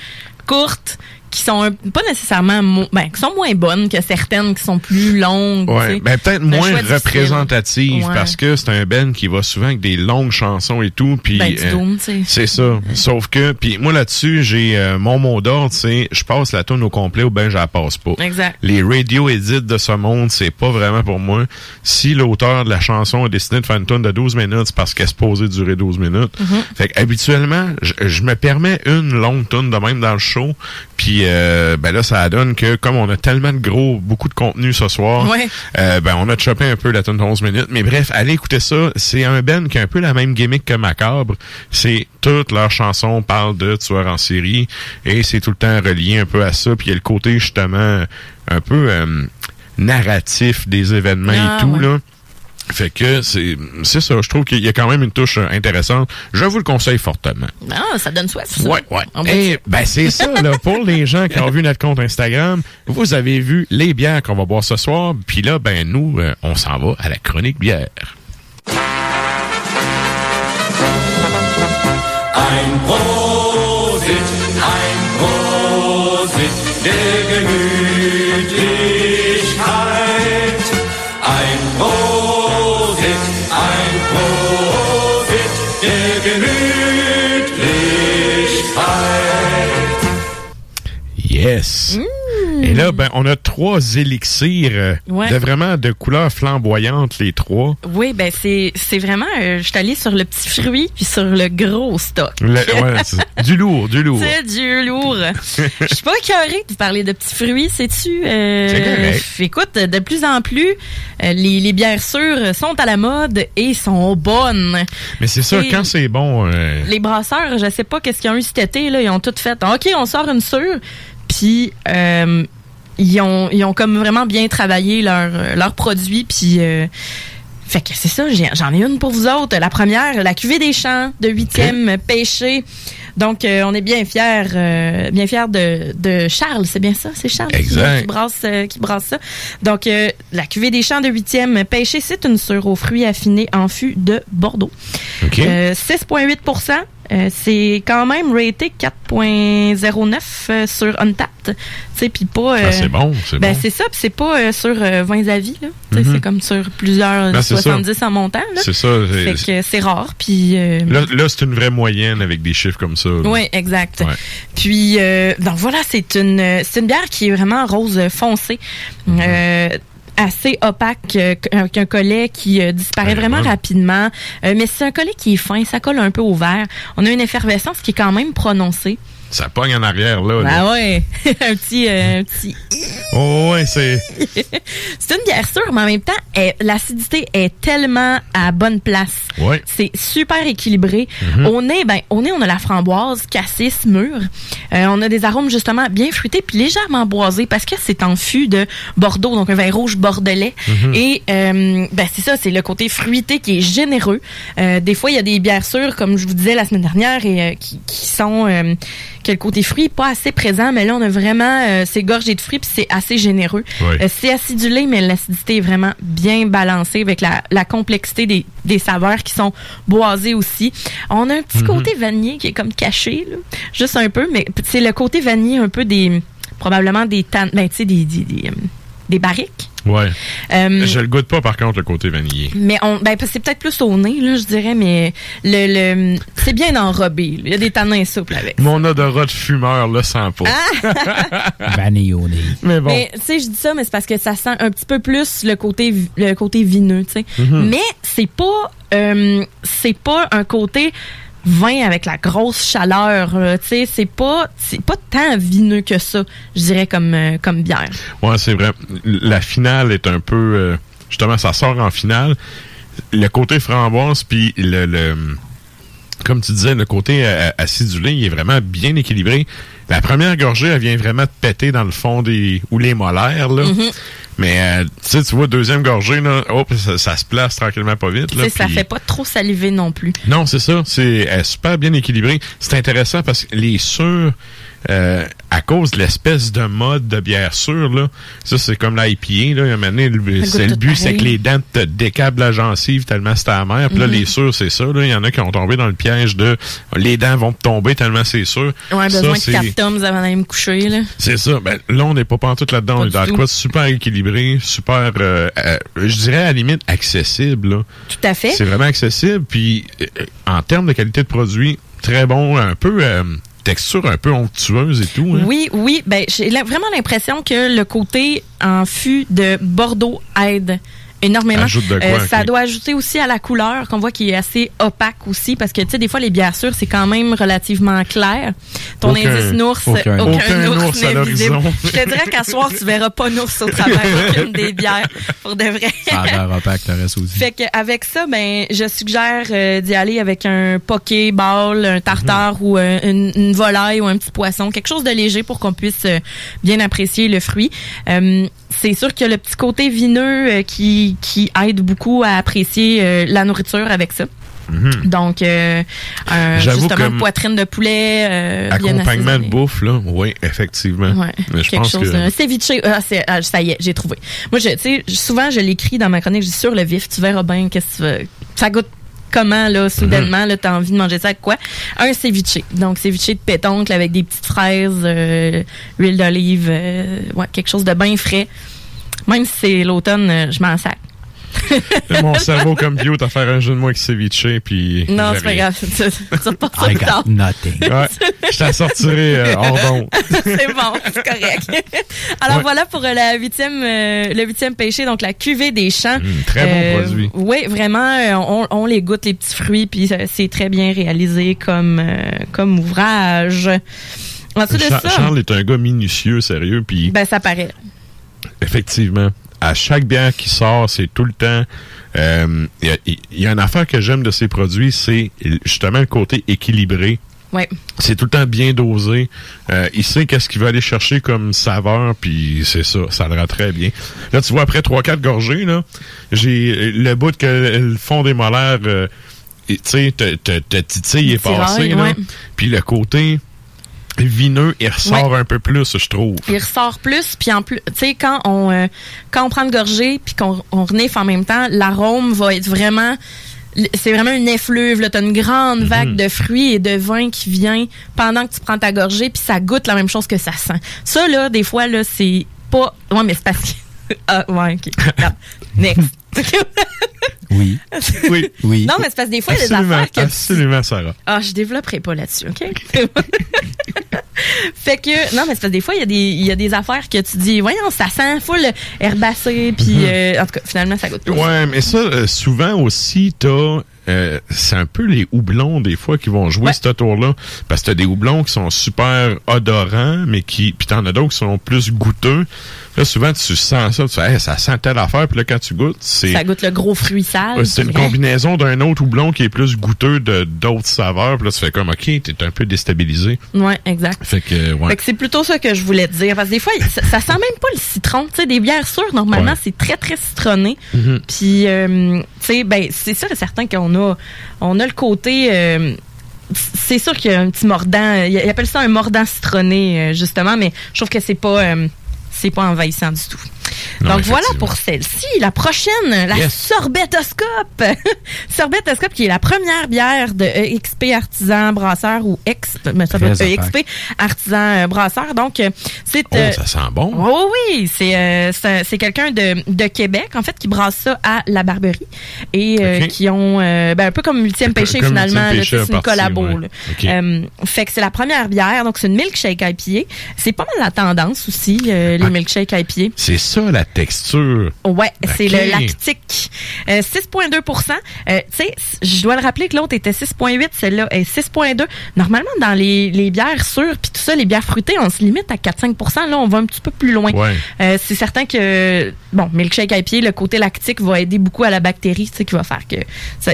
courtes, qui sont un- pas nécessairement, ben, qui sont moins bonnes que certaines qui sont plus longues. Ouais, ben peut-être moins choix difficile. représentative Ouais. parce que c'est un band qui va souvent avec des longues chansons et tout puis Ben, euh, c'est ça. Sauf que puis moi là-dessus, j'ai euh, mon mot d'ordre, c'est je passe la tune au complet ou ben je la passe pas. Exact. Les radio edits de ce monde, c'est pas vraiment pour moi. Si l'auteur de la chanson a décidé de faire une tune de 12 minutes, c'est parce qu'elle est supposée durer 12 minutes. Mhm. Fait que habituellement, je, je me permets une longue tune de même dans le show, puis euh, ben là ça donne que comme on a tellement de gros beaucoup de contenu ce soir, Ouais. euh, ben on a chopé un peu la tune de 11 minutes, mais bref, allez écouter ça, c'est un Ben qui a un peu la même gimmick que Macabre, c'est toutes leurs chansons parlent de tueurs en série et c'est tout le temps relié un peu à ça, puis il y a le côté justement un peu euh, narratif des événements Ah, et tout ouais. là. Fait que c'est c'est ça, je trouve qu'il y a quand même une touche euh, intéressante. Je vous le conseille fortement. Ah, ça donne soif, ça. Ouais, ouais. Va Et dire. ben c'est ça là pour les gens qui ont vu notre compte Instagram, vous avez vu les bières qu'on va boire ce soir, puis là ben nous euh, on s'en va à la chronique bière. Ein Prosit, ein Prosit der Gemütlichkeit. Ein Prosit, Yes. Mm. Et là ben on a trois élixirs euh, Ouais. de vraiment de couleurs flamboyantes les trois. Oui, ben c'est c'est vraiment, euh, je suis allée sur le petit fruit puis sur le gros stock. Le- ouais, c'est du lourd, du lourd. C'est du lourd. Je suis pas écœurée de parler de petits fruits, sais-tu? Euh, C'est correct. Écoute, de plus en plus, euh, les, les bières sûres sont à la mode et sont bonnes. Mais c'est ça quand c'est bon Les brasseurs, je sais pas qu'est-ce qu'ils ont eu cet été, là, ils ont tout fait. OK, on sort une sûre, puis euh, ils, ont, ils ont comme vraiment bien travaillé leur, euh, leur produit, puis... euh, fait que c'est ça, j'en ai une pour vous autres. La première, la cuvée des champs de huitième pêché. Donc, euh, on est bien fiers, euh, bien fiers de, de Charles, c'est bien ça, c'est Charles qui- Exact. Qui, brasse, euh, qui brasse ça. Donc, la cuvée des champs de huitième pêché, c'est une sure aux fruits affinés en fût de Bordeaux. OK. Euh, 6,8 euh, c'est quand même raté 4.09 euh, sur Untapped. Tu sais, puis pas. Ah, c'est bon, c'est ben, bon. c'est ça, puis c'est pas euh, sur euh, 20 avis, là. Mhm. C'est comme sur plusieurs Ben, c'est ça. 70 en montant, là. C'est ça, c'est- rare, puis. euh, Là, là c'est une vraie moyenne avec des chiffres comme ça. oui, exact. Ouais. Puis, euh, donc voilà, c'est une, euh, c'est une bière qui est vraiment rose foncé. Mhm. Euh, assez opaque euh, qu'un qu'un collet qui euh, disparaît vraiment rapidement. Euh, mais c'est un collet qui est fin, ça colle un peu au verre. On a une effervescence qui est quand même prononcée. Ça pogne en arrière là. Ah ouais, un petit, euh, un petit. Oh ouais, c'est c'est une bière sûre, mais en même temps, l'acidité est tellement à bonne place. Ouais. C'est super équilibré. Mhm. Au nez, ben, au nez, on a la framboise, cassis, mûre. Euh, on a des arômes justement bien fruités puis légèrement boisés parce que c'est en fût de Bordeaux, donc un vin rouge bordelais. Mhm. Et euh, ben c'est ça, c'est le côté fruité qui est généreux. Euh, des fois, il y a des bières sûres, comme je vous disais la semaine dernière, et qui, qui sont que le côté fruit est pas assez présent, mais là on a vraiment euh, c'est gorgé de fruits puis c'est assez généreux. Euh, c'est acidulé, mais l'acidité est vraiment bien balancée avec la, la complexité des, des saveurs qui sont boisées aussi. On a un petit Mhm. côté vanillé qui est comme caché, là, juste un peu, mais c'est le côté vanillé un peu des probablement des tan ben tu sais des des, des, euh, des barriques. Ouais. Euh, Je le goûte pas par contre le côté vanillé. mais on, ben, c'est peut-être plus au nez, là, je dirais, mais le, le, c'est bien enrobé. Il y a des tanins souples avec. Mon odorat de fumeur là sent pas. Vanille au nez. Mais bon. Mais tu sais, je dis ça, mais c'est parce que ça sent un petit peu plus le côté le côté vineux, tu sais. Mhm. Mais c'est pas euh, c'est pas un côté vin avec la grosse chaleur. là. Tu sais, c'est pas, pas tant vineux que ça, je dirais, comme, euh, comme bière. Ouais, c'est vrai. La finale est un peu... euh, justement, ça sort en finale. Le côté framboise, puis le, le- Comme tu disais, le côté euh, acidulé, il est vraiment bien équilibré. La première gorgée, elle vient vraiment te péter dans le fond des... ou les molaires, là. Mhm. Mais, euh, tu sais, tu vois, deuxième gorgée, là, hop, ça, ça se place tranquillement pas vite, là. sais, ça fait pas trop saliver non plus. non, c'est ça. C'est super bien équilibré. C'est intéressant parce que les sûrs, euh, à cause de l'espèce de mode de bière sûre, là, ça c'est comme l'IPA, là, il y a c'est le but, c'est que les dents te décablent la gencive tellement c'est amer. Puis là, Mhm. les sûrs, c'est ça. là. Il y en a qui ont tombé dans le piège de les dents vont te tomber tellement c'est sûr. Ouais, besoin de 4 tomes avant d'aller me coucher, là. c'est ça. Ben, là, on n'est pas pantoute là-dedans. On est dans quoi super équilibré, super, euh, euh, je dirais à la limite accessible. Là. Tout à fait. C'est vraiment accessible. Puis, euh, en termes de qualité de produit, très bon. Un peu, euh, texture un peu onctueuse et tout. Hein? Oui, oui. Ben, j'ai vraiment l'impression que le côté en fût de Bordeaux aide énormément. Euh, Ajoute de quoi, ça ok. doit ajouter aussi à la couleur qu'on voit qui est assez opaque aussi parce que tu sais des fois les bières sûres c'est quand même relativement clair. Ton Aucun- indice nours, aucun- aucun ours ours n'est visible. Je te dirais qu'à soir tu verras pas nours au travers d'aucune des bières pour de vrai. Ça a l'air opaque, le reste aussi. Fait qu'avec ça, ben, je suggère euh, d'y aller avec un poké ball, un tartare ou euh, une, une volaille ou un petit poisson, quelque chose de léger pour qu'on puisse euh, bien apprécier le fruit. Euh, c'est sûr qu'il y a le petit côté vineux euh, qui, qui aide beaucoup à apprécier euh, la nourriture avec ça. Donc, euh, J'avoue justement, une poitrine de poulet euh, Accompagnement de bouffe, là. Oui, effectivement. Ouais, Mais je quelque pense chose. que. Un ceviche, ah, ah, ça y est, j'ai trouvé. Moi, tu sais, souvent, je l'écris dans ma chronique, je dis sur le vif, tu verras bien qu'est-ce que tu veux. Ça goûte comment, là, soudainement, là, t'as envie de manger ça avec quoi? Un ceviche. Donc, ceviche de pétoncle avec des petites fraises, euh, huile d'olive, euh, ouais, quelque chose de bien frais. Même si c'est l'automne, euh, je m'en sac. Mon cerveau, comme bio, t'as faire un jeu de moi avec ceviche, puis. Non, c'est pas grave. Passe I got nothing. Ouais, je t'en sortirai euh, hors d'onde. c'est bon, c'est correct. Alors Ouais. voilà pour euh, la huitième, euh, le huitième péché, donc la cuvée des champs. Hum, très bon produit. Oui, vraiment, euh, on, on les goûte les petits fruits, puis euh, c'est très bien réalisé comme euh, comme ouvrage. Ensuite de Char- ça, Charles est un gars minutieux, sérieux, puis ben ça paraît. Effectivement, à chaque bière qui sort, c'est tout le temps. euh, Il y, a- il y a une affaire que j'aime de ces produits, c'est justement le côté équilibré. Ouais. C'est tout le temps bien dosé. Euh, il sait qu'est-ce qu'il va aller chercher comme saveur, puis c'est ça, ça le rend très bien. Là, tu vois, après 3-4 gorgées, là, j'ai le bout que le fond des molaires, euh, tu sais, te, te, te titille est passé, là. Puis le côté vineux, il ressort un peu plus, je trouve. Il ressort plus, puis en plus, tu sais, quand on euh, quand on prend une gorgée, puis qu'on on renifle en même temps, l'arôme va être vraiment c'est vraiment une effluve. là. T'as une grande Mhm. vague de fruits et de vin qui vient pendant que tu prends ta gorgée, puis ça goûte la même chose que ça sent. Ça, là, des fois, là, c'est pas... Ouais, mais c'est parce que... ah, ouais, OK. Next. Oui. Oui. Oui. Non, mais c'est parce que des fois, il y a des Absolument, affaires que... absolument, Sarah. Ah, je développerai pas là-dessus, OK? fait que, non, mais c'est parce que des fois, il y, a des- il y a des affaires que tu dis, voyons, ça sent full herbacé, puis Mhm. euh, en tout cas, finalement, ça goûte pas. Ouais, mais ça, euh, souvent aussi, t'as... euh, c'est un peu les houblons, des fois, qui vont jouer ce tour-là. Parce que t'as des houblons qui sont super odorants, mais qui... Puis t'en as d'autres qui sont plus goûteux. Là, souvent, tu sens ça, tu fais, Hey, ça sent telle affaire, puis là, quand tu goûtes, c'est... Ça goûte le gros fruit sale. Ouais, c'est une vrai. combinaison d'un autre houblon qui est plus goûteux de d'autres saveurs. Puis là, tu fais comme, OK, t'es un peu déstabilisé. Ouais, exact. Fait que, ouais. Fait que c'est plutôt ça que je voulais te dire. Parce que des fois, ça, ça sent même pas le citron. Tu sais, des bières sûres, normalement, Ouais. c'est très, très citronné. Mhm. Puis, euh, tu sais, ben, c'est sûr et certain qu'on a, on a le côté... euh, c'est sûr qu'il y a un petit mordant. Ils ils appellent ça un mordant citronné, euh, justement, mais je trouve que c'est pas... euh, c'est pas envahissant du tout. Non, Donc voilà pour celle-ci. La prochaine, la Yes. sorbetoscope. sorbetoscope qui est la première bière de EXP Artisan Brasseur ou ex, mais ça. EXP Artisan euh, Brasseur. Donc euh, c'est Oh, euh, ça sent bon. Oh oui, c'est euh, c'est quelqu'un de, de Québec en fait qui brasse ça à la Barberie et euh, qui ont ben, un peu comme Ultime Péché comme finalement, c'est une collabo. ouais. fait que c'est la première bière, donc c'est une milkshake IPA. C'est pas mal la tendance aussi, les milkshakes IPA. C'est ça, la texture. Ouais, c'est le lactique. Euh, 6,2% euh, Tu sais, je dois le rappeler que l'autre était 6,8, celle-là est 6,2. Normalement, dans les, les bières sûres puis tout ça, les bières fruitées, on se limite à 4-5% Là, on va un petit peu plus loin. Ouais. Euh, c'est certain que, bon, milkshake IPA, le côté lactique va aider beaucoup à la bactérie, tu sais, qui va faire que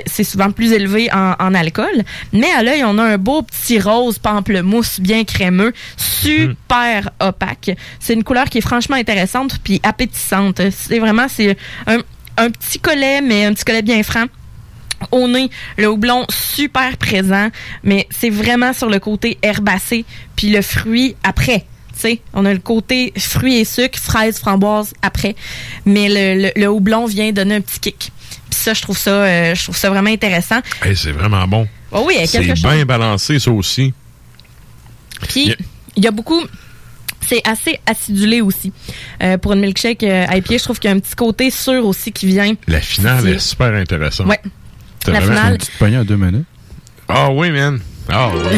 c'est souvent plus élevé en, en alcool. Mais à l'œil, on a un beau petit rose pamplemousse bien crémeux, super opaque. C'est une couleur qui est franchement intéressante puis appétissante. C'est vraiment, c'est un, un petit collet, mais un petit collet bien franc au nez, le houblon super présent, mais c'est vraiment sur le côté herbacé, puis le fruit après. Sais, on a le côté fruits et sucre, fraises, framboises après, mais le, le, le houblon vient donner un petit kick. Puis ça, je trouve ça, euh, je trouve ça vraiment intéressant. Hey, c'est vraiment bon. Oh oui, c'est bien balancé, ça aussi. Puis, il y a beaucoup. C'est assez acidulé aussi. Euh, pour une milkshake euh, IPA, je trouve qu'il y a un petit côté sûr aussi qui vient. La finale est super intéressante. Ouais. T'as La vraiment- finale- Une petite poignée en deux minutes. Ah oui, man. Ah oui.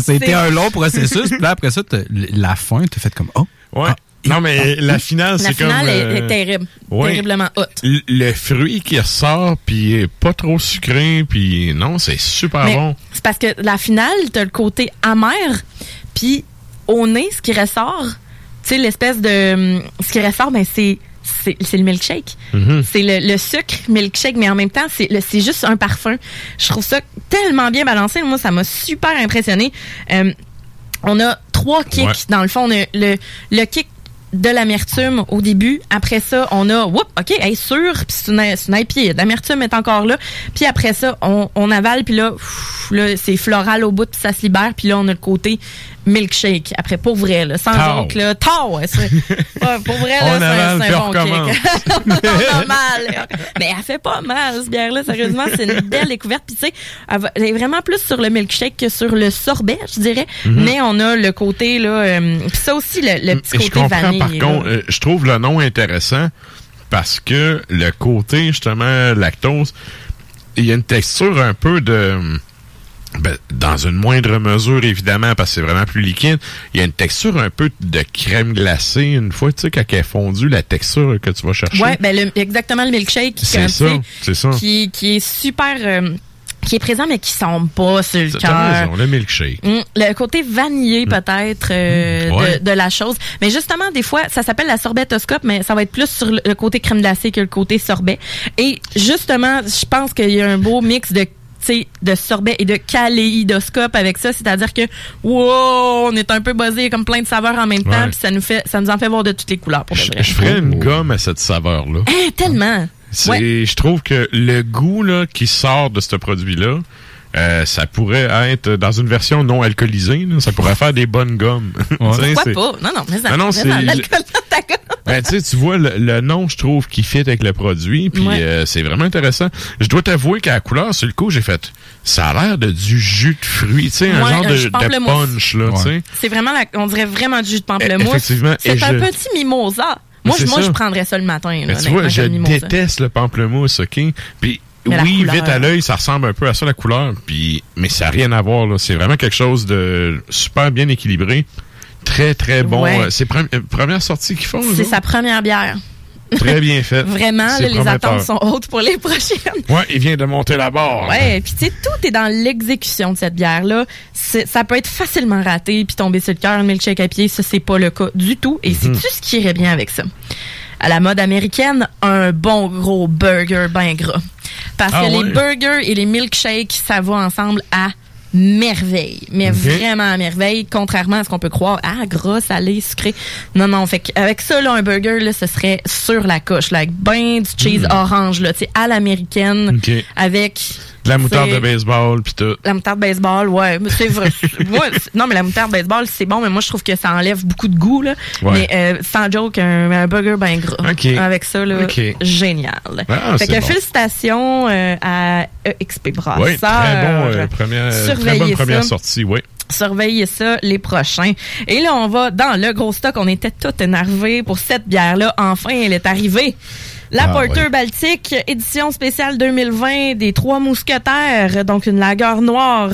Ça a été C'est- un long processus. Puis là, après ça, t'as- la fin, t'as fait comme, oh. Ouais. non, mais la finale, La c'est comme... finale est, euh, est terrible. ouais. Terriblement haute. Le fruit qui ressort, puis est pas trop sucré, puis non, c'est super Mais bon. C'est parce que la finale, t'as le côté amer, puis au nez, ce qui ressort, tu sais, l'espèce de... hum, Ce qui ressort, ben c'est c'est le milkshake. Mhm. C'est le, le sucre milkshake, mais en même temps, c'est juste un parfum. Je trouve ça tellement bien balancé. Moi, ça m'a super impressionné. Euh, on a trois kicks. Ouais. Dans le fond, on a le, le kick de l'amertume au début. Après ça, on a, whoop, OK, elle est sûre, puis c'est une, c'est une IPA. L'amertume est encore là. Puis après ça, on, on avale, puis là, pff, là c'est floral au bout, puis ça se libère. Puis là, on a le côté milkshake. Après, pour vrai, là, sans Tao. joke, là, tao, ouais, pour vrai, là, c'est un, bon kick. on a mal. Mais elle fait pas mal, cette bière-là, sérieusement. C'est une belle découverte. Puis tu sais, elle est vraiment plus sur le milkshake que sur le sorbet, je dirais. Mhm. Mais on a le côté, là, euh, puis ça aussi, le, le petit Et je côté comprends, vanille. par contre, euh, je trouve le nom intéressant parce que le côté, justement, lactose, il y a une texture un peu de... ben, dans une moindre mesure, évidemment, parce que c'est vraiment plus liquide, il y a une texture un peu de crème glacée. Une fois, tu sais, quand elle est fondue, la texture que tu vas chercher. Ouais, ben le- exactement le milkshake qui, C'est ça, c'est ça. qui, qui est super, euh, qui est présent mais qui semble pas sur le cœur. le milkshake. Mm, le côté vanillé peut-être euh, Mm. Ouais. de, de la chose. Mais justement, des fois, ça s'appelle la sorbetoscope, mais ça va être plus sur le côté crème glacée que le côté sorbet. Et justement, je pense qu'il y a un beau mix de de sorbet et de kaléidoscope avec ça, c'est-à-dire que wow, on est un peu buzzé, comme plein de saveurs en même temps, puis ça nous fait ça nous en fait voir de toutes les couleurs pour Je, je ferais une gomme à cette saveur-là. Hein, tellement. Ouais. Je trouve que le goût là, qui sort de ce produit-là, euh, ça pourrait être dans une version non alcoolisée. là, ça pourrait faire des bonnes gommes. Tu sais, Pourquoi c'est- pas? Non non, mais ça. Non, non, mais c'est- ça, l'alcool dans ta gomme. Ben, tu sais, tu vois, le, le nom, je trouve, qui fit avec le produit, puis Ouais. euh, c'est vraiment intéressant. Je dois t'avouer qu'à la couleur, sur le coup, j'ai fait, ça a l'air de du jus de fruits, tu sais, un Ouais, genre un de, jus de punch, là, tu sais. C'est vraiment, la, on dirait vraiment du jus de pamplemousse. Effectivement, et C'est un je- petit mimosa. Moi, moi je prendrais ça le matin. Là, Mais tu vois, je mimosa. déteste le pamplemousse, OK? Puis Mais oui, vite à l'œil, ça ressemble un peu à ça, la couleur, puis mais ça n'a rien à voir. C'est vraiment quelque chose de super bien équilibré. Très, très bon. Ouais. Euh, C'est pre- euh, première sortie qu'ils font, C'est sa première bière. Très bien fait. Vraiment, là, les attentes sont hautes pour les prochaines. Ouais, il vient de monter la barre. Ouais, puis tu sais, tout est dans l'exécution de cette bière-là. Ça peut être facilement raté puis tomber sur le cœur, un milkshake à pied, ça c'est pas le cas du tout. Et c'est tout ce qui irait bien avec ça? À la mode américaine, un bon gros burger bien gras. Parce Ah que ouais? les burgers et les milkshakes, ça va ensemble à merveille. Mais vraiment à merveille, contrairement à ce qu'on peut croire. Ah, gras, salé, sucré. Non, non, fait avec ça, là, un burger, là, ce serait sur la coche, là, avec ben du cheese Mm. orange, là, tu sais, à l'américaine, avec... De la moutarde de baseball, puis tout. la moutarde baseball, ouais, c'est vrai. moi, c'est- non, mais la moutarde baseball, c'est bon, mais moi, je trouve que ça enlève beaucoup de goût, là. Ouais. Mais euh, sans joke, un, un burger ben gras. Ok. Avec ça, là, génial. Ah, fait que bon. félicitations euh, à EXP Brasseur. Oui, très bon, euh, première, très Surveillez bonne première ça. sortie, oui. Surveillez ça les prochains. Et là, on va dans le gros stock. On était tout énervés pour cette bière-là. Enfin, elle est arrivée. La Ah, Porter ouais. Baltique, édition spéciale 2020 des Trois Mousquetaires, donc une lagueur noire,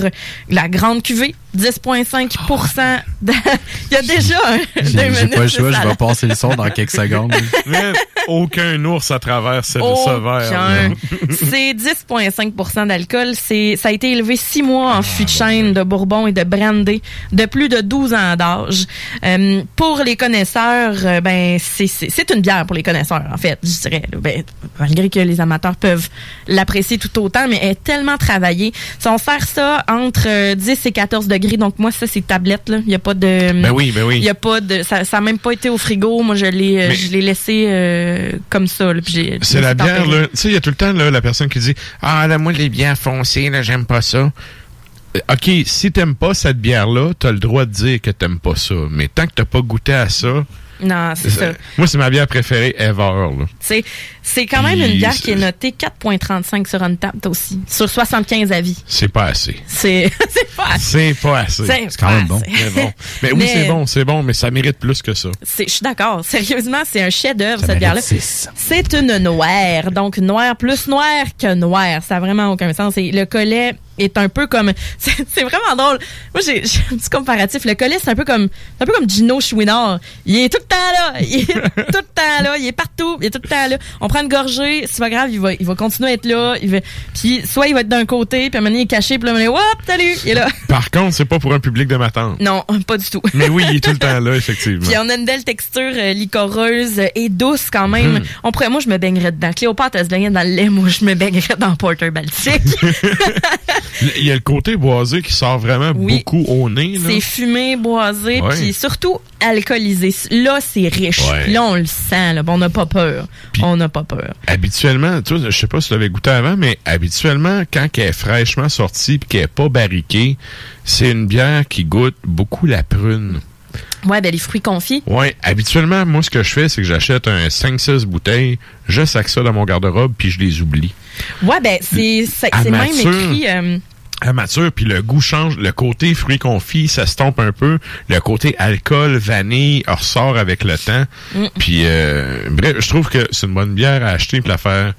la grande cuvée. 10,5 de- Il y a déjà un. J'ai pas le de choix, je vais passer le son dans quelques secondes. Mais aucun ours à travers ce, ce verre. Aucun. là. C'est 10,5% d'alcool. C'est, ça a été élevé six mois Ah, en fût de chêne, de bourbon et de brandy de plus de 12 ans d'âge. Euh, pour les connaisseurs, euh, ben c'est, c'est, c'est une bière pour les connaisseurs, en fait, je dirais. Ben, malgré que les amateurs peuvent l'apprécier tout autant, mais elle est tellement travaillée. Si on sert ça entre euh, 10 et 14 degrés, donc moi, ça, c'est tablette, là. Il n'y a pas de... Ben oui, ben oui. Il a pas de... Ça, ça a même pas été au frigo. Moi, je l'ai, euh, je l'ai laissé euh, comme ça, là, puis j'ai- C'est la bière, là. Tu sais, il y a tout le temps là, la personne qui dit Ah, là, moi, les bières foncées, là, j'aime pas ça. Euh, OK, si t'aimes pas cette bière-là, t'as le droit de dire que t'aimes pas ça. Mais tant que t'as pas goûté à ça. Non, c'est ça. Moi, c'est ma bière préférée ever. C'est, c'est quand même Puis, une bière qui est notée 4.35 sur Untapped aussi, sur 75 avis. C'est pas assez. C'est, c'est pas assez. C'est pas assez. C'est quand même bon. bon. Mais oui, c'est bon, c'est bon, mais ça mérite plus que ça. Je suis d'accord. Sérieusement, c'est un chef-d'œuvre, cette bière-là. C'est une noire. Donc, noire plus noire que noire. Ça n'a vraiment aucun sens. Et le collet est un peu comme, c'est, vraiment drôle. Moi, j'ai, un petit comparatif. Le collet, c'est un peu comme, un peu comme Gino Chouinard. Il est tout le temps là. Il est tout le temps là. Il est partout. Il est tout le temps là. On prend une gorgée. C'est pas grave. Il va, il va continuer à être là. Il va, puis soit il va être d'un côté, puis à un moment donné, il est caché, puis là, donné, hop, salut, il est là. Par contre, c'est pas pour un public de ma tante. Non, pas du tout. Mais oui, il est tout le temps là, effectivement. Puis on a une belle texture euh, licoreuse euh, et douce quand même. Mhm. On pourrait, moi, je me baignerais dedans. Cléopâtre, elle se baignait dans le lait. Moi, je me baignerais dans Porter Baltique. Il y a le côté boisé qui sort vraiment Oui. beaucoup au nez. C'est fumé, boisé, puis surtout alcoolisé. Là, c'est riche. Ouais. Là, on le sent. Là. On n'a pas peur. on n'a pas peur. Habituellement, tu vois, je sais pas si tu l'avais goûté avant, mais habituellement, quand elle est fraîchement sortie et qu'elle est pas barriquée, c'est une bière qui goûte beaucoup la prune. Ouais, ben les fruits confits. Ouais, habituellement, moi, ce que je fais, c'est que j'achète un 5-6 bouteilles, je sac ça dans mon garde-robe, puis je les oublie. Ouais, ben c'est même écrit. euh, À mature, puis le goût change. Le côté fruits confits, ça se tombe un peu. Le côté alcool, vanille, ressort avec le temps. Mm. Puis, euh, bref, je trouve que c'est une bonne bière à acheter puis la faire...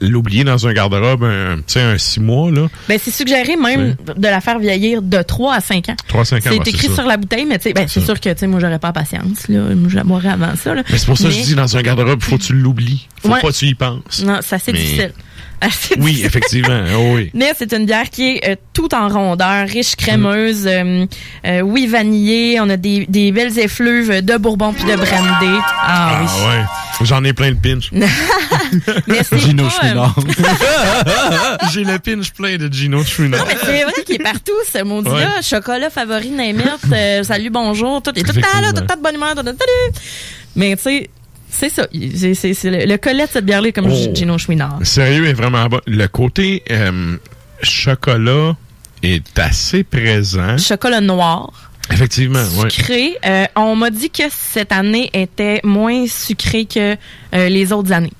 L'oublier dans un garde-robe, un, sais, un 6 mois, là. Ben, c'est suggéré même de la faire vieillir de 3 à 5 ans. 3 à 5 ans, C'est écrit c'est ça. sur la bouteille, mais ben, c'est sûr que, moi, j'aurais pas la patience, là. Moi, je la boirais avant ça, là. Mais c'est pour ça que je dis, dans un garde-robe, faut que tu l'oublies. Faut Ouais. pas que tu y penses. Non, c'est assez Mais- difficile. Assez Oui, effectivement. Oh oui. Mais c'est une bière qui est euh, tout en rondeur, riche, crémeuse, euh, euh, oui, vanillée. On a des, des belles effluves de bourbon puis de brandy. Ah, oui. Ah ouais. J'en ai plein le pinch. Mais c'est Gino pas, euh, Chouinard. J'ai le pinch plein de Gino Chouinard. Mais c'est vrai qu'il est partout, ce maudit-là. Ouais. Chocolat favori, Naimert, euh, salut, bonjour, tout. Est tout le temps là, tout le temps de bonne humeur, tout le temps, salut. Mais tu sais, c'est ça. C'est, le, le collet de cette bière-là comme Oh. Gino Chouinard. Sérieux est vraiment bon. Le côté euh, chocolat est assez présent. Chocolat noir. Effectivement, oui. sucré. Euh, on m'a dit que cette année était moins sucrée que euh, les autres années.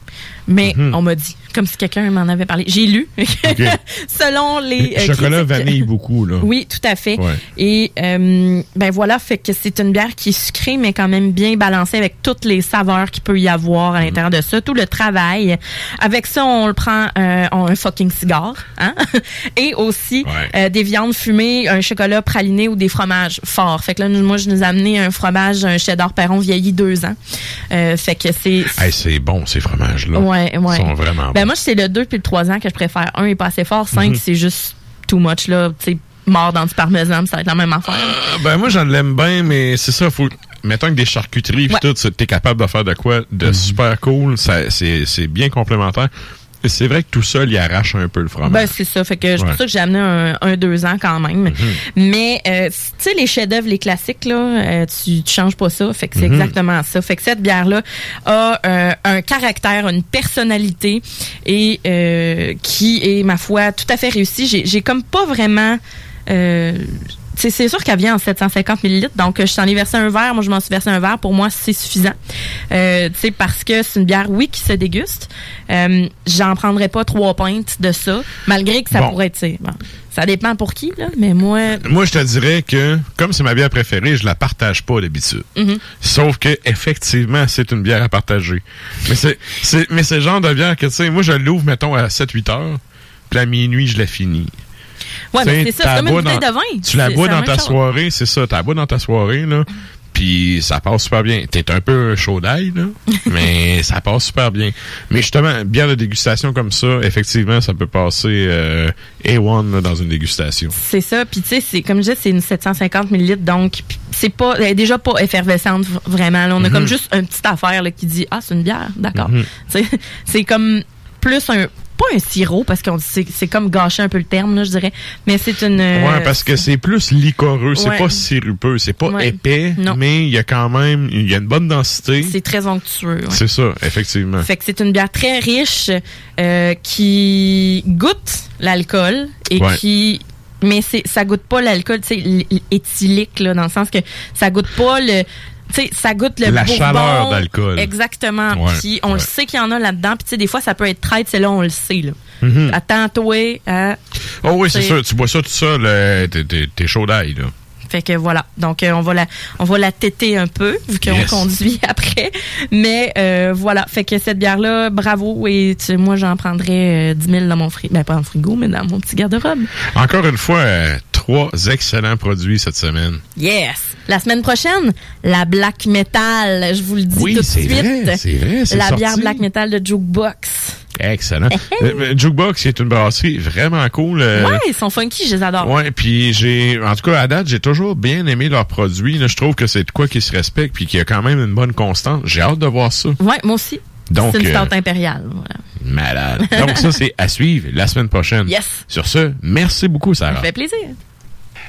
Mais Mhm. on m'a dit, comme si quelqu'un m'en avait parlé. J'ai lu. Selon les. euh, Chocolat critiques. vanille beaucoup, là. Oui, tout à fait. Ouais. Et euh, ben voilà, fait que c'est une bière qui est sucrée, mais quand même bien balancée avec toutes les saveurs qu'il peut y avoir à l'intérieur de ça, tout le travail. Avec ça, on le prend euh, on- un fucking cigare, hein? Et aussi euh, des viandes fumées, un chocolat praliné ou des fromages forts. Fait que là, nous- moi, je nous ai amené un fromage, un cheddar perron vieilli deux ans. Euh, fait que c'est Hey, c'est bon, ces fromages-là. Ouais, ouais. Ils sont vraiment Ben bons. Moi, c'est le 2 puis le 3 ans que je préfère. Un est pas assez fort. 5, Mhm. c'est juste too much, là. Tu mort dans du parmesan, ça va être la même affaire. Ah, Ben, moi, j'en l'aime bien, mais c'est ça, faut. Mettons que des charcuteries pis Ouais. tout, t'es capable de faire de quoi de super cool. C'est bien complémentaire. C'est vrai que tout seul, il arrache un peu le fromage. Ben, c'est ça. Fait que c'est Ouais. pour ça que j'ai amené un, un 2 ans quand même. Mais, euh, tu sais, les chefs-d'œuvre, les classiques, là, euh, tu, tu changes pas ça. Fait que c'est Mhm. exactement ça. Fait que cette bière-là a euh, un caractère, une personnalité et euh, qui est, ma foi, tout à fait réussie. J'ai, j'ai comme pas vraiment... Euh, c'est sûr qu'elle vient en 750 millilitres, donc je t'en ai versé un verre. Moi, je m'en suis versé un verre. Pour moi, c'est suffisant. Euh, tu sais, parce que c'est une bière, oui, qui se déguste. Euh, J'en prendrais pas trois pintes de ça, malgré que ça Bon. pourrait être, bon, ça dépend pour qui, là, mais moi, Moi, je te dirais que, comme c'est ma bière préférée, je la partage pas d'habitude. mhm. Sauf que, effectivement, c'est une bière à partager. Mais c'est, mais c'est le genre de bière que, tu sais, moi, je l'ouvre, mettons, à 7-8 heures, puis à minuit, je la finis. Ouais, mais c'est ça, c'est comme une bouteille dans- de vin. Tu la bois dans ta chose. soirée, c'est ça. Tu la bois dans ta soirée, là. Puis ça passe super bien. T'es un peu chaud d'ail, là. mais ça passe super bien. Mais justement, bière de dégustation comme ça, effectivement, ça peut passer euh, A1 là, dans une dégustation. C'est ça, puis tu sais, c'est comme je disais, c'est une 750 ml, donc c'est pas, elle est déjà pas effervescente vraiment. là. On a Mhm. comme juste une petite affaire là, qui dit ah c'est une bière, d'accord. Mhm. C'est comme plus un pas un sirop parce que c'est comme gâcher un peu le terme là, je dirais, mais c'est une. Ouais, parce que c'est plus liquoreux, c'est pas sirupeux, c'est pas Ouais. épais, Non. mais il y a quand même, il y a une bonne densité. c'est très onctueux. ouais. C'est ça, effectivement. Fait que c'est une bière très riche euh, qui goûte l'alcool et qui mais c'est ça goûte pas l'alcool tu sais éthylique là dans le sens que ça goûte pas le sais ça goûte le La bourbon. chaleur d'alcool. exactement Ouais, puis on le sait qu'il y en a là-dedans puis tu sais des fois ça peut être traite c'est là on le sait là Mhm. attends-toi hein. Oh oui, c'est ça. Tu bois ça tout seul, euh, t'es- chaud d'ail, là. Fait que voilà. Donc euh, on va la on va la téter un peu vu qu'on Yes. conduit après. Mais euh, voilà. Fait que cette bière là, bravo et tu moi j'en prendrais euh, 10 000 dans mon frigo, ben pas dans le frigo mais dans mon petit garde-robe. Encore une fois, trois excellents produits cette semaine. Yes. La semaine prochaine, la black metal. Je vous le dis Oui, tout de c'est suite. vrai, c'est vrai, c'est La sorti. bière black metal de Jukebox. Excellent. Euh, euh, Jukebox, est une brasserie vraiment cool. euh, ouais, ils sont funky, je les adore. Ouais, puis j'ai, en tout cas, à date, j'ai toujours bien aimé leurs produits. là. Je trouve que c'est de quoi qui se respecte puis qu'il y a quand même une bonne constance. J'ai hâte de voir ça. Ouais, moi aussi. Donc, c'est une euh, stout impériale. Voilà. Malade. Donc ça, c'est à suivre la semaine prochaine. Yes. Sur ce, merci beaucoup, Ça Sarah. me fait plaisir.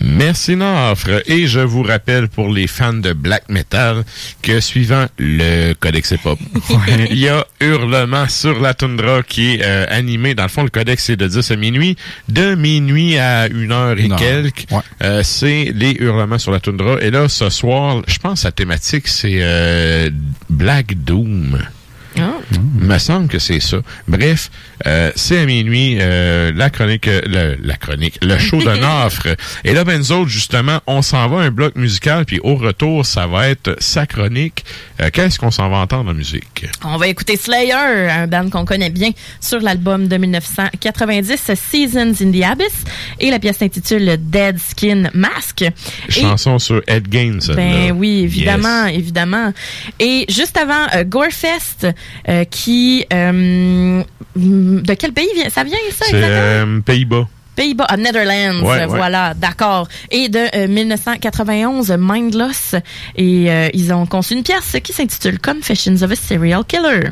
Merci Nafre. Et je vous rappelle pour les fans de black metal que suivant le Codex Hip-Hop, il y a Hurlement sur la toundra qui est euh, animé. Dans le fond, le Codex c'est de 10 à minuit. De minuit à une heure et quelques, euh, c'est les Hurlements sur la toundra. Et là, ce soir, je pense que la thématique c'est euh, Black Doom. Me semble que c'est ça. Bref, euh, c'est à minuit, euh, la chronique, euh, le, la chronique, le show de Nafre. Et là, ben, nous autres, justement, on s'en va à un bloc musical, puis au retour, ça va être sa chronique. Euh, Qu'est-ce qu'on s'en va entendre en musique? On va écouter Slayer, un band qu'on connaît bien sur l'album de 1990, Seasons in the Abyss, et la pièce s'intitule Dead Skin Mask. Et- Chanson sur Ed Gain, celle-là. ben oui, évidemment, Yes. évidemment. Et juste avant, euh, Gorefest, euh, qui... euh, de quel pays vient ça vient, ça, C'est exactement? euh, Pays-Bas. Pays-Bas, ah, Netherlands, Ouais, ouais. voilà, d'accord. Et de euh, 1991, Mindless. Et ils ont conçu une pièce qui s'intitule Confessions of a Serial Killer.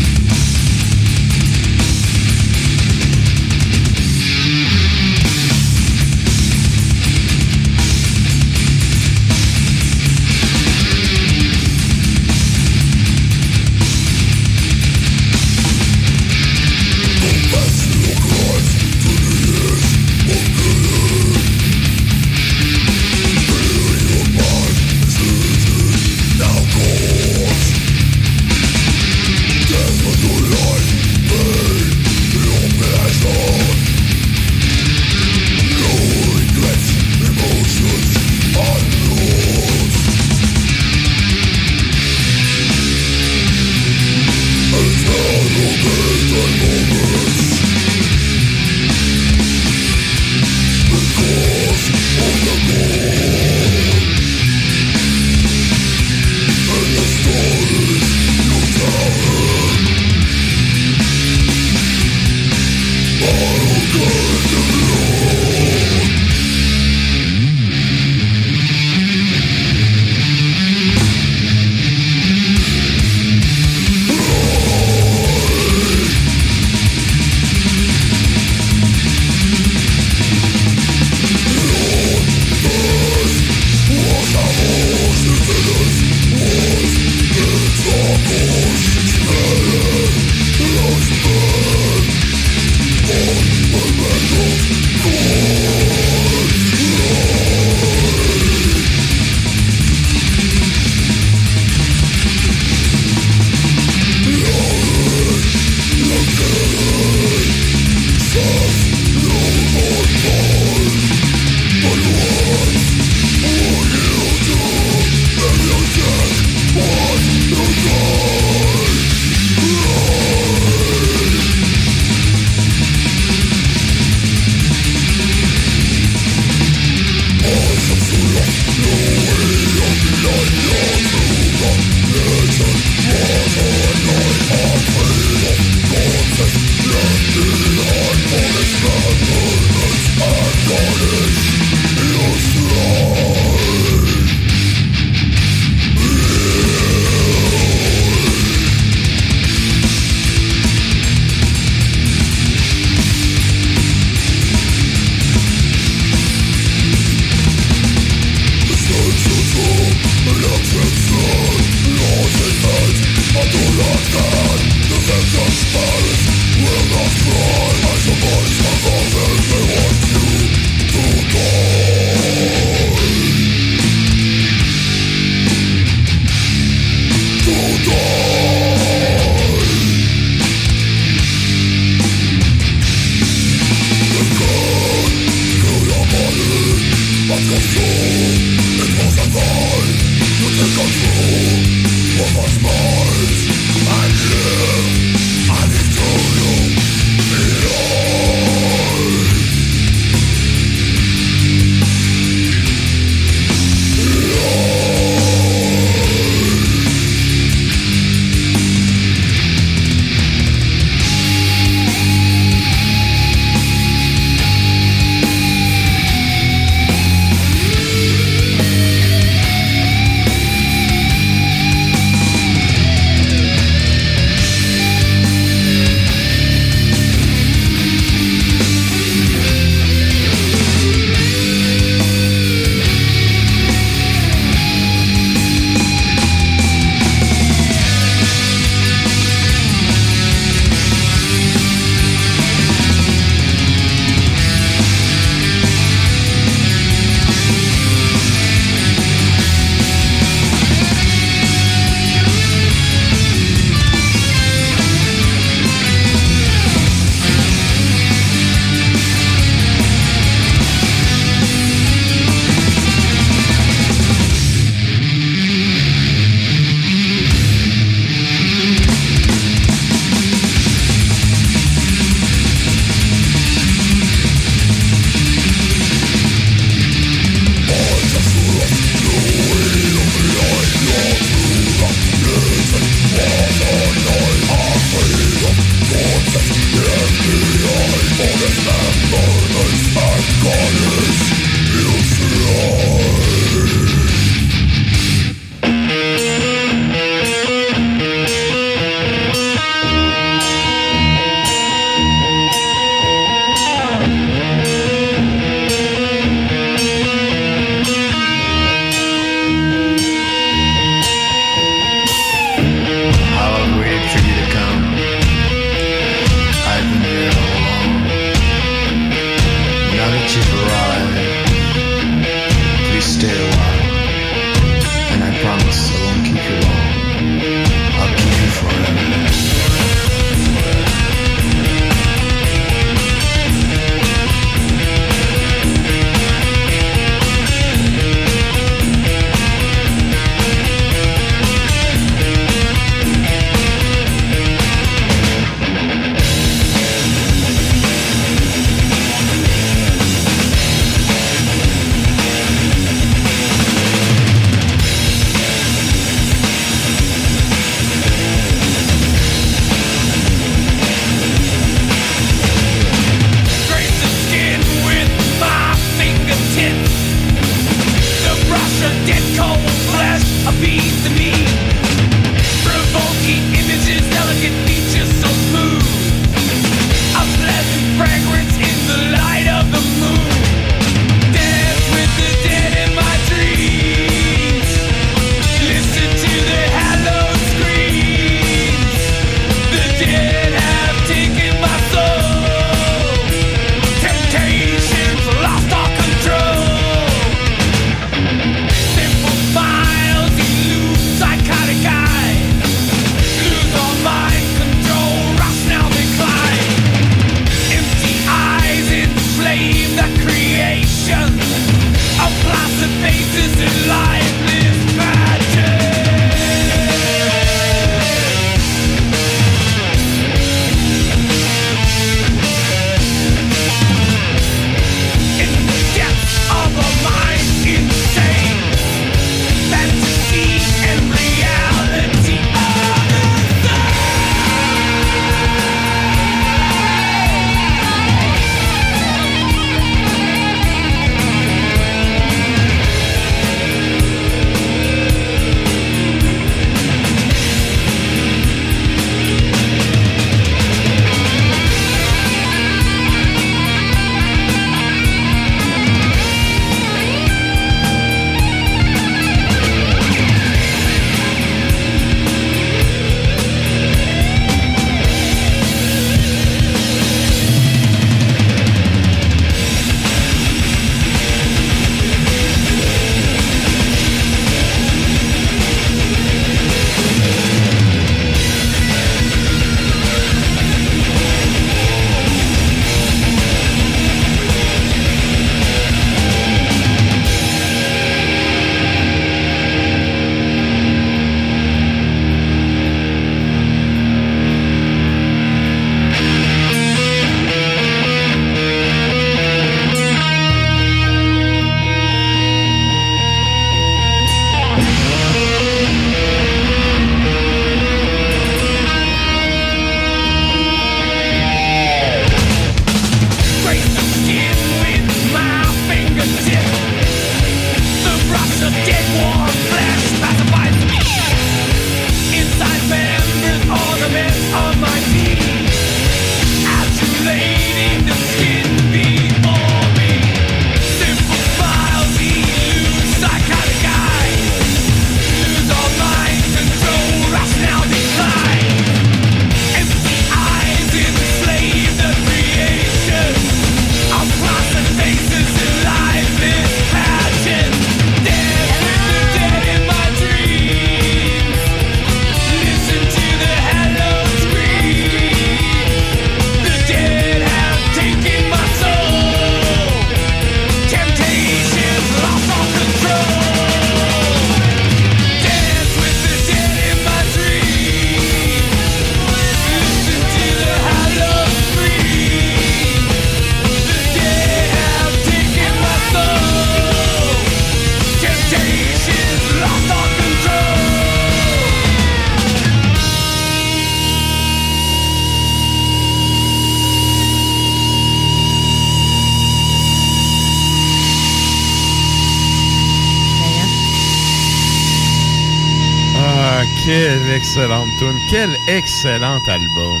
Quel excellent album.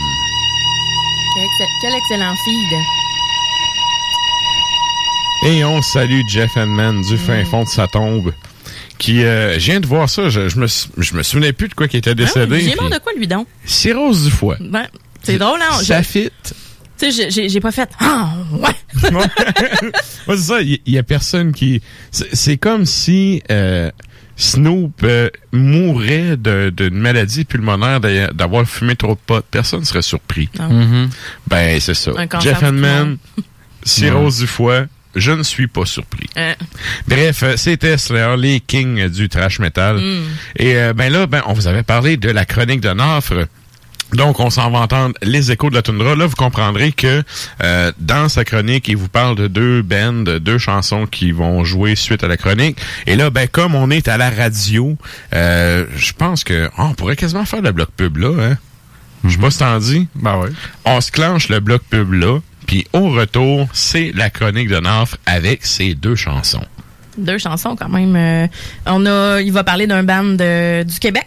Quel, excell- quel excellent feed. Et on salue Jeff Henman du fin fond de sa tombe. Qui, euh, je viens de voir ça, je, je me, je me souvenais plus de quoi qui était décédé. Ah, J'ai mort puis- de quoi, lui, donc? Cirrhose du foie. Ben, c'est drôle, hein? Ça fit. Tu sais, j'ai- j'ai j'ai pas fait. Ah, ouais! Ouais, c'est ça, il y, a personne qui... C'est c'est comme si euh, Snoop euh, mourait de- d'une maladie pulmonaire d'avoir fumé trop de pot. Personne serait surpris. Non. Mhm. Ben, c'est ça. Jeff poumon. cirrhose du foie, je ne suis pas surpris. Euh, Bref, euh, c'était Slayer, les kings du trash metal. Mm. Et euh, ben là, ben, on vous avait parlé de la chronique de Nafre. Donc, on s'en va entendre les échos de la toundra. Là, vous comprendrez que euh, dans sa chronique, il vous parle de deux bands, de deux chansons qui vont jouer suite à la chronique. Et là, ben comme on est à la radio, euh, je pense que oh, on pourrait quasiment faire le bloc pub là. Hein? Je sais pas si t'en dis. Ben oui. On se clenche le bloc pub là. Puis au retour, c'est la chronique de Nafre avec ces deux chansons. deux chansons quand même. Euh, on a, il va parler d'un band de- du Québec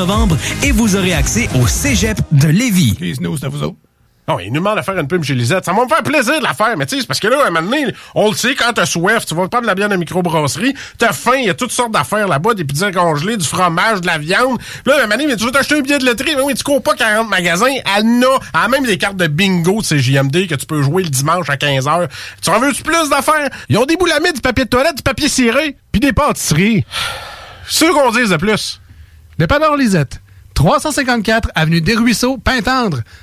et vous aurez accès au Cégep de Lévis. Non, il nous demande de faire une pub chez Lisette. Ça va me faire plaisir de la faire, mais tu sais, c'est parce que là, à un moment donné, on le sait, quand t'as soif, tu vas prendre de la bière de microbrasserie, t'as faim, il y a toutes sortes d'affaires là-bas, des pizzas congelées, du fromage, de la viande. Puis là, à un moment donné, mais tu veux t'acheter un billet de loterie, mais oui, tu cours pas 40 magasins, elle en a, elle a même des cartes de bingo de CJMD que tu peux jouer le dimanche à 15h. Tu en veux-tu plus d'affaires? Ils ont des boulamides, du papier de toilette, du papier ciré, puis des pâtisseries. C'est sûr qu'on dise de plus. Dépanneur Lisette. 354 Avenue des Ruisseaux, Pintendre.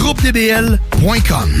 GroupeDBL.com.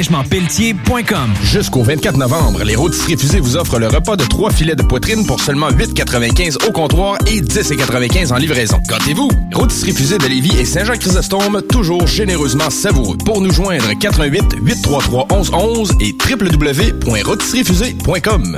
Jusqu'au 24 novembre, les rôtisseries fusées vous offrent le repas de trois filets de poitrine pour seulement 8,95 au comptoir et 10,95 en livraison. Gâtez-vous! Rôtisserie fusée de Lévis et Saint-Jean-Chrysostome, toujours généreusement savoureux. Pour nous joindre, 88 833 1111 et www.rôtisseriefusée.com.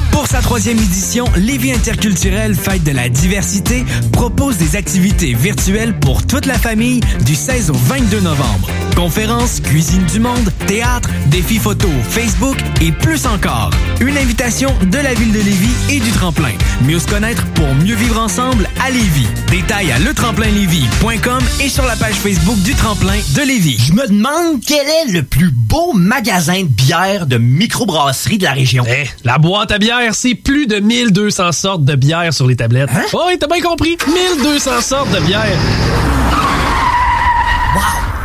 Pour sa troisième édition, Lévis Interculturel Fête de la diversité propose des activités virtuelles pour toute la famille du 16 au 22 novembre. Conférences, cuisine du monde, théâtre, défis photo, Facebook et plus encore. Une invitation de la ville de Lévis et du tremplin. Mieux se connaître pour mieux vivre ensemble à Lévis. Détails à letremplinlévis.com et sur la page Facebook du tremplin de Lévis. Je me demande quel est le plus beau magasin de bière de microbrasserie de la région. Eh, la boîte à bière, c'est plus de 1200 sortes de bière sur les tablettes. Hein? Oh, t'as bien compris? 1200 sortes de bière.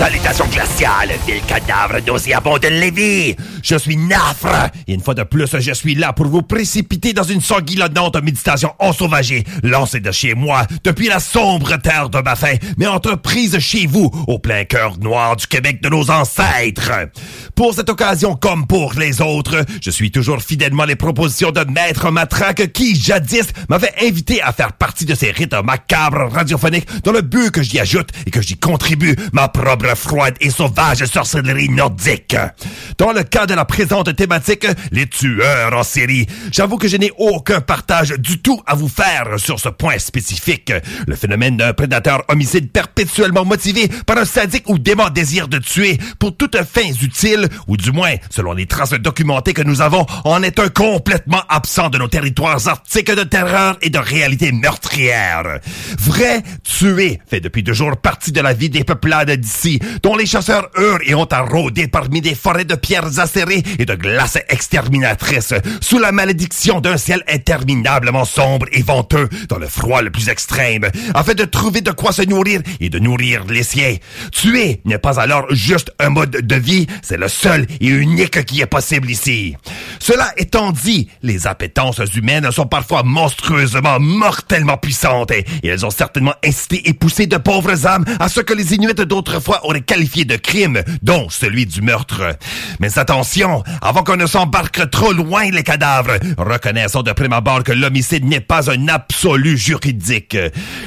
Salutations glaciales, vil cadavre nauséabond de Lévis! Je suis Nafre, et une fois de plus, je suis là pour vous précipiter dans une sanguinolente méditation ensauvagée, lancée de chez moi, depuis la sombre terre de ma faim, mais entreprise chez vous, au plein cœur noir du Québec de nos ancêtres. Pour cette occasion, comme pour les autres, je suis toujours fidèlement les propositions de Maître Matraque qui, jadis, m'avait invité à faire partie de ces rites macabres radiophoniques dans le but que j'y ajoute et que j'y contribue ma propre froide et sauvage sorcellerie nordique. Dans le cas de la présente thématique, les tueurs en série, j'avoue que je n'ai aucun partage du tout à vous faire sur ce point spécifique. Le phénomène d'un prédateur homicide perpétuellement motivé par un sadique ou dément désir de tuer pour toutes fins utiles, ou du moins, selon les traces documentées que nous avons, en est un complètement absent de nos territoires arctiques de terreur et de réalité meurtrière. Vrai, tuer fait depuis toujours partie de la vie des peuplades d'ici, dont les chasseurs hurlent et ont à rôder parmi des forêts de pierres acérées et de glaces exterminatrices, sous la malédiction d'un ciel interminablement sombre et venteux, dans le froid le plus extrême, afin de trouver de quoi se nourrir et de nourrir les siens. Tuer n'est pas alors juste un mode de vie, c'est le seul et unique qui est possible ici. Cela étant dit, les appétences humaines sont parfois monstrueusement, mortellement puissantes, et elles ont certainement incité et poussé de pauvres âmes à ce que les Inuits d'autrefois qualifié de crime, dont celui du meurtre. Mais attention, avant qu'on ne s'embarque trop loin les cadavres, reconnaissons de prime abord que l'homicide n'est pas un absolu juridique.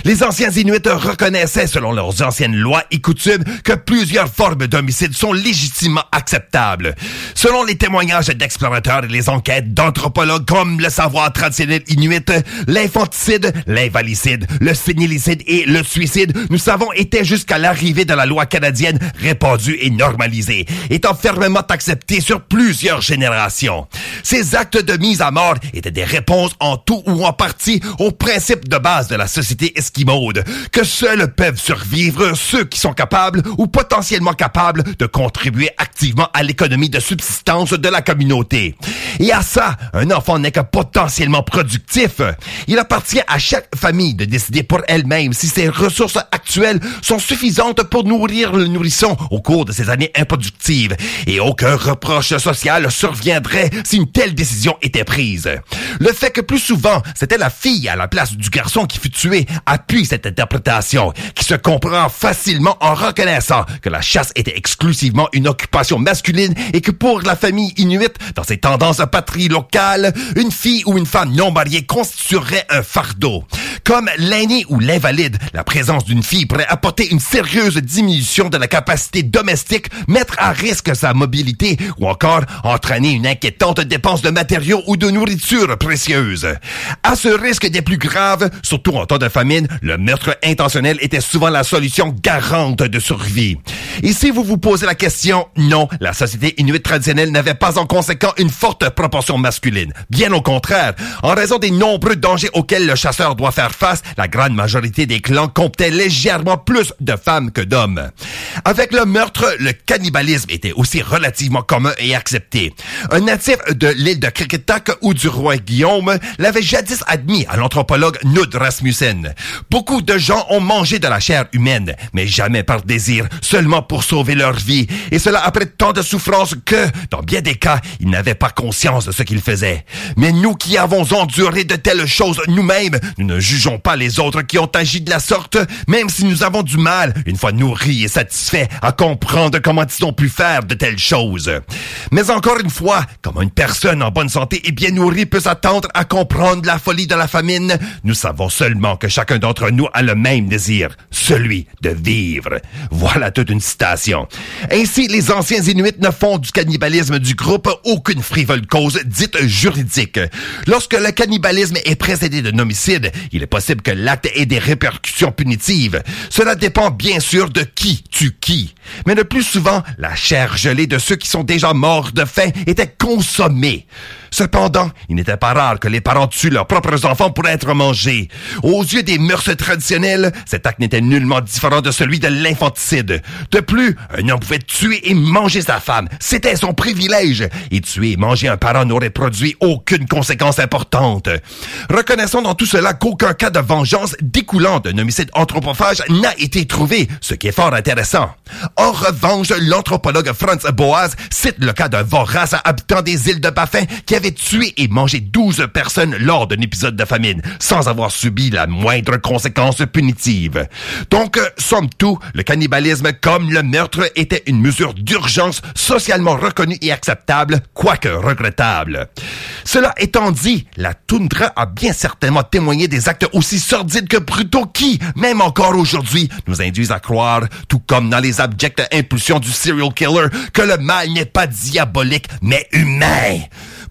Les anciens Inuits reconnaissaient, selon leurs anciennes lois et coutumes, que plusieurs formes d'homicide sont légitimement acceptables. Selon les témoignages d'explorateurs et les enquêtes d'anthropologues comme le savoir traditionnel inuit, l'infanticide, l'invalicide, le sénilicide et le suicide, nous savons, étaient jusqu'à l'arrivée de la loi canadienne répandue et normalisée, étant fermement acceptés sur plusieurs générations. Ces actes de mise à mort étaient des réponses en tout ou en partie aux principes de base de la société esquimaude, que seuls peuvent survivre ceux qui sont capables ou potentiellement capables de contribuer activement à l'économie de subsistance de la communauté. Et à ça, un enfant n'est que potentiellement productif. Il appartient à chaque famille de décider pour elle-même si ses ressources actuelles sont suffisantes pour nourrir le nourrisson au cours de ces années improductives. Et aucun reproche social surviendrait si une telle décision était prise. Le fait que plus souvent, c'était la fille à la place du garçon qui fut tué appuie cette interprétation, qui se comprend facilement en reconnaissant que la chasse était exclusivement une occupation masculine et que pour la famille inuite, dans ses tendances patrie locale, une fille ou une femme non mariée constituerait un fardeau. Comme l'aîné ou l'invalide, la présence d'une fille pourrait apporter une sérieuse diminution de la capacité domestique, mettre à risque sa mobilité ou encore entraîner une inquiétante dépense de matériaux ou de nourriture précieuse. À ce risque des plus graves, surtout en temps de famine, le meurtre intentionnel était souvent la solution garante de survie. Et si vous vous posez la question, non, la société inuite traditionnelle n'avait pas en conséquent une forte proportion masculine. Bien au contraire, en raison des nombreux dangers auxquels le chasseur doit faire face, la grande majorité des clans comptaient légèrement plus de femmes que d'hommes. Avec le meurtre, le cannibalisme était aussi relativement commun et accepté. Un natif de l'île de Kriketak ou du roi Guillaume l'avait jadis admis à l'anthropologue Nud Rasmussen. Beaucoup de gens ont mangé de la chair humaine, mais jamais par désir, seulement pour sauver leur vie, et cela après tant de souffrances que, dans bien des cas, ils n'avaient pas conscience de ce qu'ils faisaient. Mais nous qui avons enduré de telles choses nous-mêmes, nous ne jugeons pas les autres qui ont agi de la sorte, même si nous avons du mal, une fois nourris et satisfaits, à comprendre comment ils ont pu faire de telles choses. Mais encore une fois, comme une personne en bonne santé et bien nourrie peut s'attendre à comprendre la folie de la famine, nous savons seulement que chacun d'entre nous a le même désir, celui de vivre. Voilà toute une citation. Ainsi, les anciens Inuits ne font du cannibalisme du groupe aucune frivole cause dite juridique. Lorsque le cannibalisme est précédé d'un homicide, il est possible que l'acte ait des répercussions punitives. Cela dépend bien sûr de qui tue qui? Mais le plus souvent, la chair gelée de ceux qui sont déjà morts de faim était consommée. Cependant, il n'était pas rare que les parents tuent leurs propres enfants pour être mangés. Aux yeux des mœurs traditionnelles, cet acte n'était nullement différent de celui de l'infanticide. De plus, un homme pouvait tuer et manger sa femme. C'était son privilège. Et tuer et manger un parent n'aurait produit aucune conséquence importante. Reconnaissons dans tout cela qu'aucun cas de vengeance découlant d'un homicide anthropophage n'a été trouvé, ce qui est fort intéressant. En revanche, l'anthropologue Franz Boas cite le cas d'un vorace habitant des îles de Baffin qui avait tué et mangé 12 personnes lors d'un épisode de famine, sans avoir subi la moindre conséquence punitive. Donc, euh, somme tout, le cannibalisme comme le meurtre était une mesure d'urgence socialement reconnue et acceptable, quoique regrettable. Cela étant dit, la toundra a bien certainement témoigné des actes aussi sordides que brutaux qui, même encore aujourd'hui, nous induisent à croire, tout comme dans les abjectes impulsions du serial killer, que le mal n'est pas diabolique, mais humain.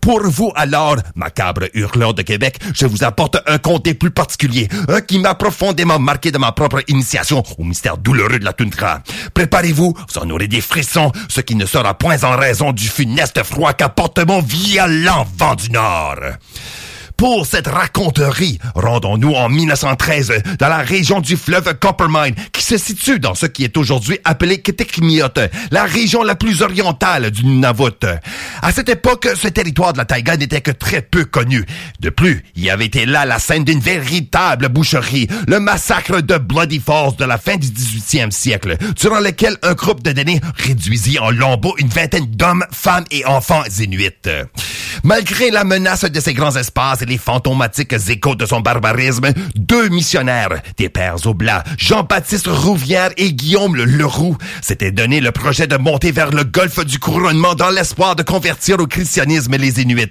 Pour vous alors, macabre hurleur de Québec, je vous apporte un comté plus particulier, un qui m'a profondément marqué de ma propre initiation au mystère douloureux de la toundra. Préparez-vous, vous en aurez des frissons, ce qui ne sera point en raison du funeste froid qu'apporte mon violent vent du Nord. Pour cette raconterie, rendons-nous en 1913 dans la région du fleuve Coppermine, qui se situe dans ce qui est aujourd'hui appelé Kitikmiot, la région la plus orientale du Nunavut. À cette époque, ce territoire de la taïga n'était que très peu connu. De plus, il y avait été là la scène d'une véritable boucherie, le massacre de Bloody Falls de la fin du 18e siècle, durant lequel un groupe de données réduisit en lambeaux une vingtaine d'hommes, femmes et enfants inuits. Malgré la menace de ces grands espaces fantomatiques échos de son barbarisme, deux missionnaires, des pères oblats, Jean-Baptiste Rouvière et Guillaume le Leroux, s'étaient donné le projet de monter vers le golfe du couronnement dans l'espoir de convertir au christianisme les Inuits.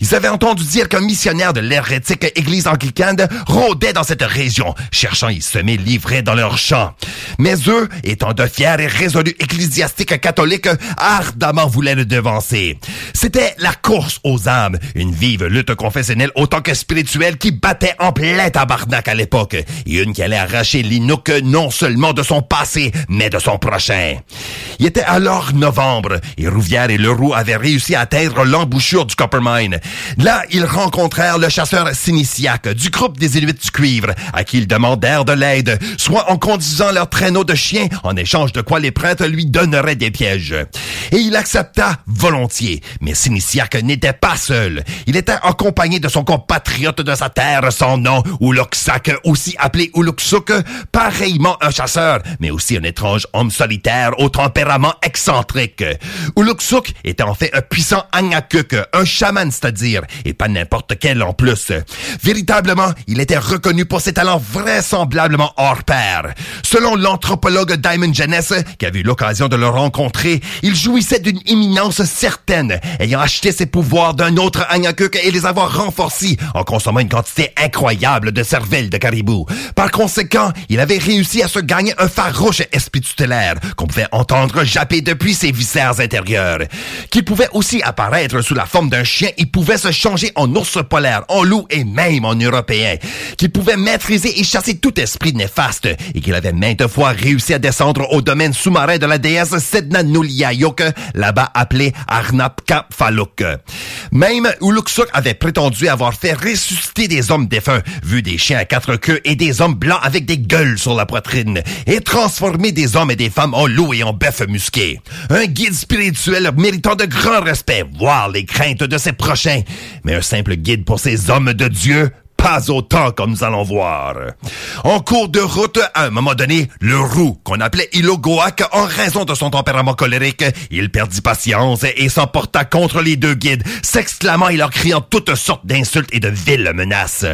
Ils avaient entendu dire qu'un missionnaire de l'hérétique église anglicane rôdait dans cette région, cherchant y semer livrés dans leurs champs. Mais eux, étant de fiers et résolus ecclésiastiques catholiques, ardemment voulaient le devancer. C'était la course aux âmes, une vive lutte confessionnelle autant que spirituelle qui battait en plein tabarnak à l'époque, et une qui allait arracher l'Inuk non seulement de son passé, mais de son prochain. Il était alors novembre, et Rouvière et Leroux avaient réussi à atteindre l'embouchure du Coppermine. Là, ils rencontrèrent le chasseur Sinisiac du groupe des Inuits du Cuivre, à qui ils demandèrent de l'aide, soit en conduisant leur traîneau de chiens, en échange de quoi les prêtres lui donneraient des pièges. Et il accepta volontiers, mais Sinisiac n'était pas seul. Il était accompagné de son compatriote de sa terre sans nom, Uluksak, aussi appelé Uluksuk, pareillement un chasseur, mais aussi un étrange homme solitaire au tempérament excentrique. Uluksuk était en fait un puissant Angakuk, un chaman c'est-à-dire, et pas n'importe quel en plus. Véritablement, il était reconnu pour ses talents vraisemblablement hors pair. Selon l'anthropologue Diamond Jenness, qui a eu l'occasion de le rencontrer, il jouissait d'une éminence certaine, ayant acheté ses pouvoirs d'un autre Angakuk et les avoir renforcés en consommant une quantité incroyable de cervelle de caribou. Par conséquent, il avait réussi à se gagner un farouche esprit tutélaire qu'on pouvait entendre japper depuis ses viscères intérieurs, qui pouvait aussi apparaître sous la forme d'un chien et pouvait se changer en ours polaire, en loup et même en européen, qui pouvait maîtriser et chasser tout esprit néfaste et qu'il avait maintes fois réussi à descendre au domaine sous-marin de la déesse Sedna Nuliayuk, là-bas appelée Arnapka Faluk. Même Uluksuk avait prétendu avoir fait ressusciter des hommes défunts, vu des chiens à quatre queues et des hommes blancs avec des gueules sur la poitrine, et transformer des hommes et des femmes en loups et en bœufs musqués. Un guide spirituel méritant de grand respect, voire les craintes de ses prochains, mais un simple guide pour ces hommes de Dieu, pas autant comme nous allons voir. En cours de route, à un moment donné, le roux, qu'on appelait Ilogoak en raison de son tempérament colérique, il perdit patience et s'emporta contre les deux guides, s'exclamant et leur criant toutes sortes d'insultes et de viles menaces.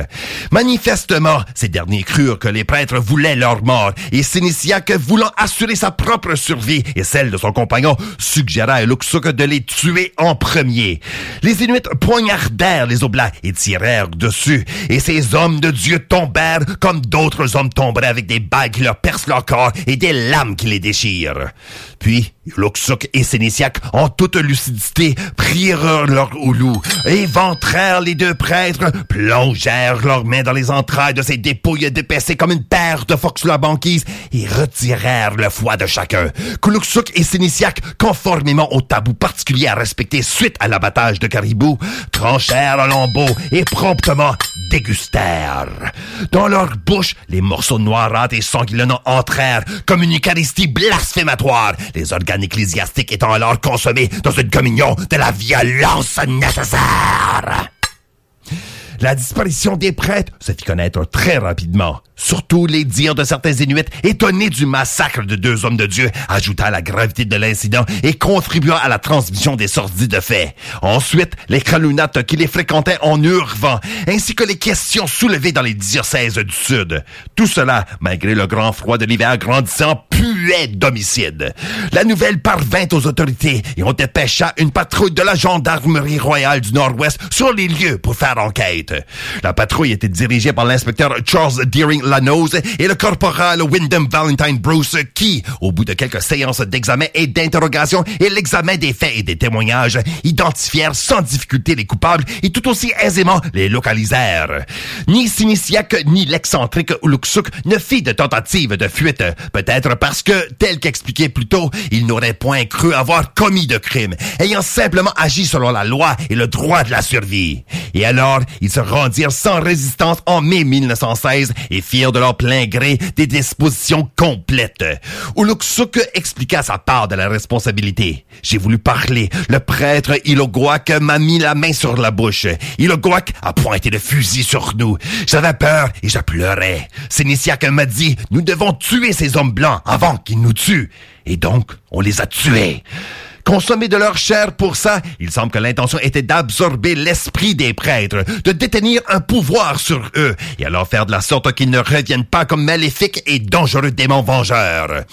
Manifestement, ces derniers crurent que les prêtres voulaient leur mort, et Séniciac, voulant assurer sa propre survie et celle de son compagnon, suggéra à Luxuk de les tuer en premier. Les Inuits poignardèrent les Oblats et tirèrent dessus, ces hommes de Dieu tombèrent comme d'autres hommes tomberaient avec des bagues qui leur percent leur corps et des lames qui les déchirent. Puis, Luxuk et Séniciac, en toute lucidité, prirent leur houlou, éventrèrent les deux prêtres, plongèrent leurs mains dans les entrailles de ces dépouilles dépaissées comme une paire de sous la banquise et retirèrent le foie de chacun. Kuluksuk et Séniciac, conformément au tabou particulier à respecter suite à l'abattage de caribou, tranchèrent en lambeaux et promptement Dans leur bouche, les morceaux noirâtres et sanguillonnants entrèrent comme une eucharistie blasphématoire, les organes ecclésiastiques étant alors consommés dans une communion de la violence nécessaire. La disparition des prêtres se fit connaître très rapidement. Surtout les dires de certains Inuits, étonnés du massacre de deux hommes de Dieu, ajouta la gravité de l'incident et contribua à la transmission des sordides faits. Ensuite, les Kralunates qui les fréquentaient en urvant, ainsi que les questions soulevées dans les diocèses du Sud. Tout cela, malgré le grand froid de l'hiver grandissant, puait d'homicide. La nouvelle parvint aux autorités et on dépêcha une patrouille de la gendarmerie royale du Nord-Ouest sur les lieux pour faire enquête. La patrouille était dirigée par l'inspecteur Charles Deering Lanose et le corporal Wyndham Valentine Bruce qui, au bout de quelques séances d'examen et d'interrogation et l'examen des faits et des témoignages, identifièrent sans difficulté les coupables et tout aussi aisément les localisèrent. Ni Sinisiak ni l'excentrique Uluksuk ne fit de tentative de fuite, peut-être parce que, tel qu'expliqué plus tôt, il n'aurait point cru avoir commis de crime, ayant simplement agi selon la loi et le droit de la survie. Et alors, se rendirent sans résistance en mai 1916 et firent de leur plein gré des dispositions complètes. Uluksuk expliqua sa part de la responsabilité. J'ai voulu parler. Le prêtre Ilogoak m'a mis la main sur la bouche. Ilogoak a pointé le fusil sur nous. J'avais peur et je pleurais. Séniciac m'a dit, nous devons tuer ces hommes blancs avant qu'ils nous tuent. Et donc, on les a tués consommer de leur chair pour ça, il semble que l'intention était d'absorber l'esprit des prêtres, de détenir un pouvoir sur eux, et alors faire de la sorte qu'ils ne reviennent pas comme maléfiques et dangereux démons vengeurs.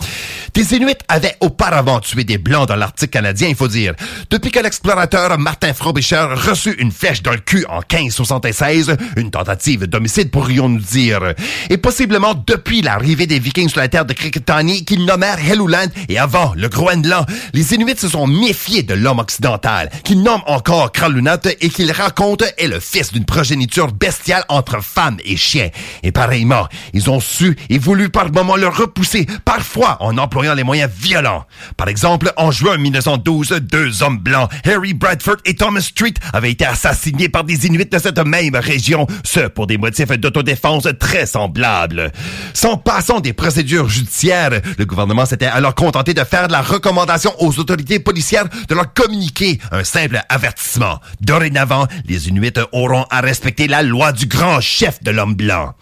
Des Inuits avaient auparavant tué des Blancs dans l'Arctique canadien, il faut dire. Depuis que l'explorateur Martin Frobisher reçut une flèche dans le cul en 1576, une tentative d'homicide pourrions-nous dire, et possiblement depuis l'arrivée des Vikings sur la terre de Cricketani qu'ils nommèrent Helluland et avant le Groenland, les Inuits se sont méfiés de l'homme occidental, qu'ils nomment encore Kralunat et qu'ils racontent est le fils d'une progéniture bestiale entre femmes et chiens. Et pareillement, ils ont su et voulu par moments le repousser, parfois en employant les moyens violents. Par exemple, en juin 1912, deux hommes blancs, Harry Bradford et Thomas Street, avaient été assassinés par des Inuits de cette même région, ce pour des motifs d'autodéfense très semblables. Sans passant des procédures judiciaires, le gouvernement s'était alors contenté de faire de la recommandation aux autorités de leur communiquer un simple avertissement. Dorénavant, les Inuits auront à respecter la loi du grand chef de l'homme blanc.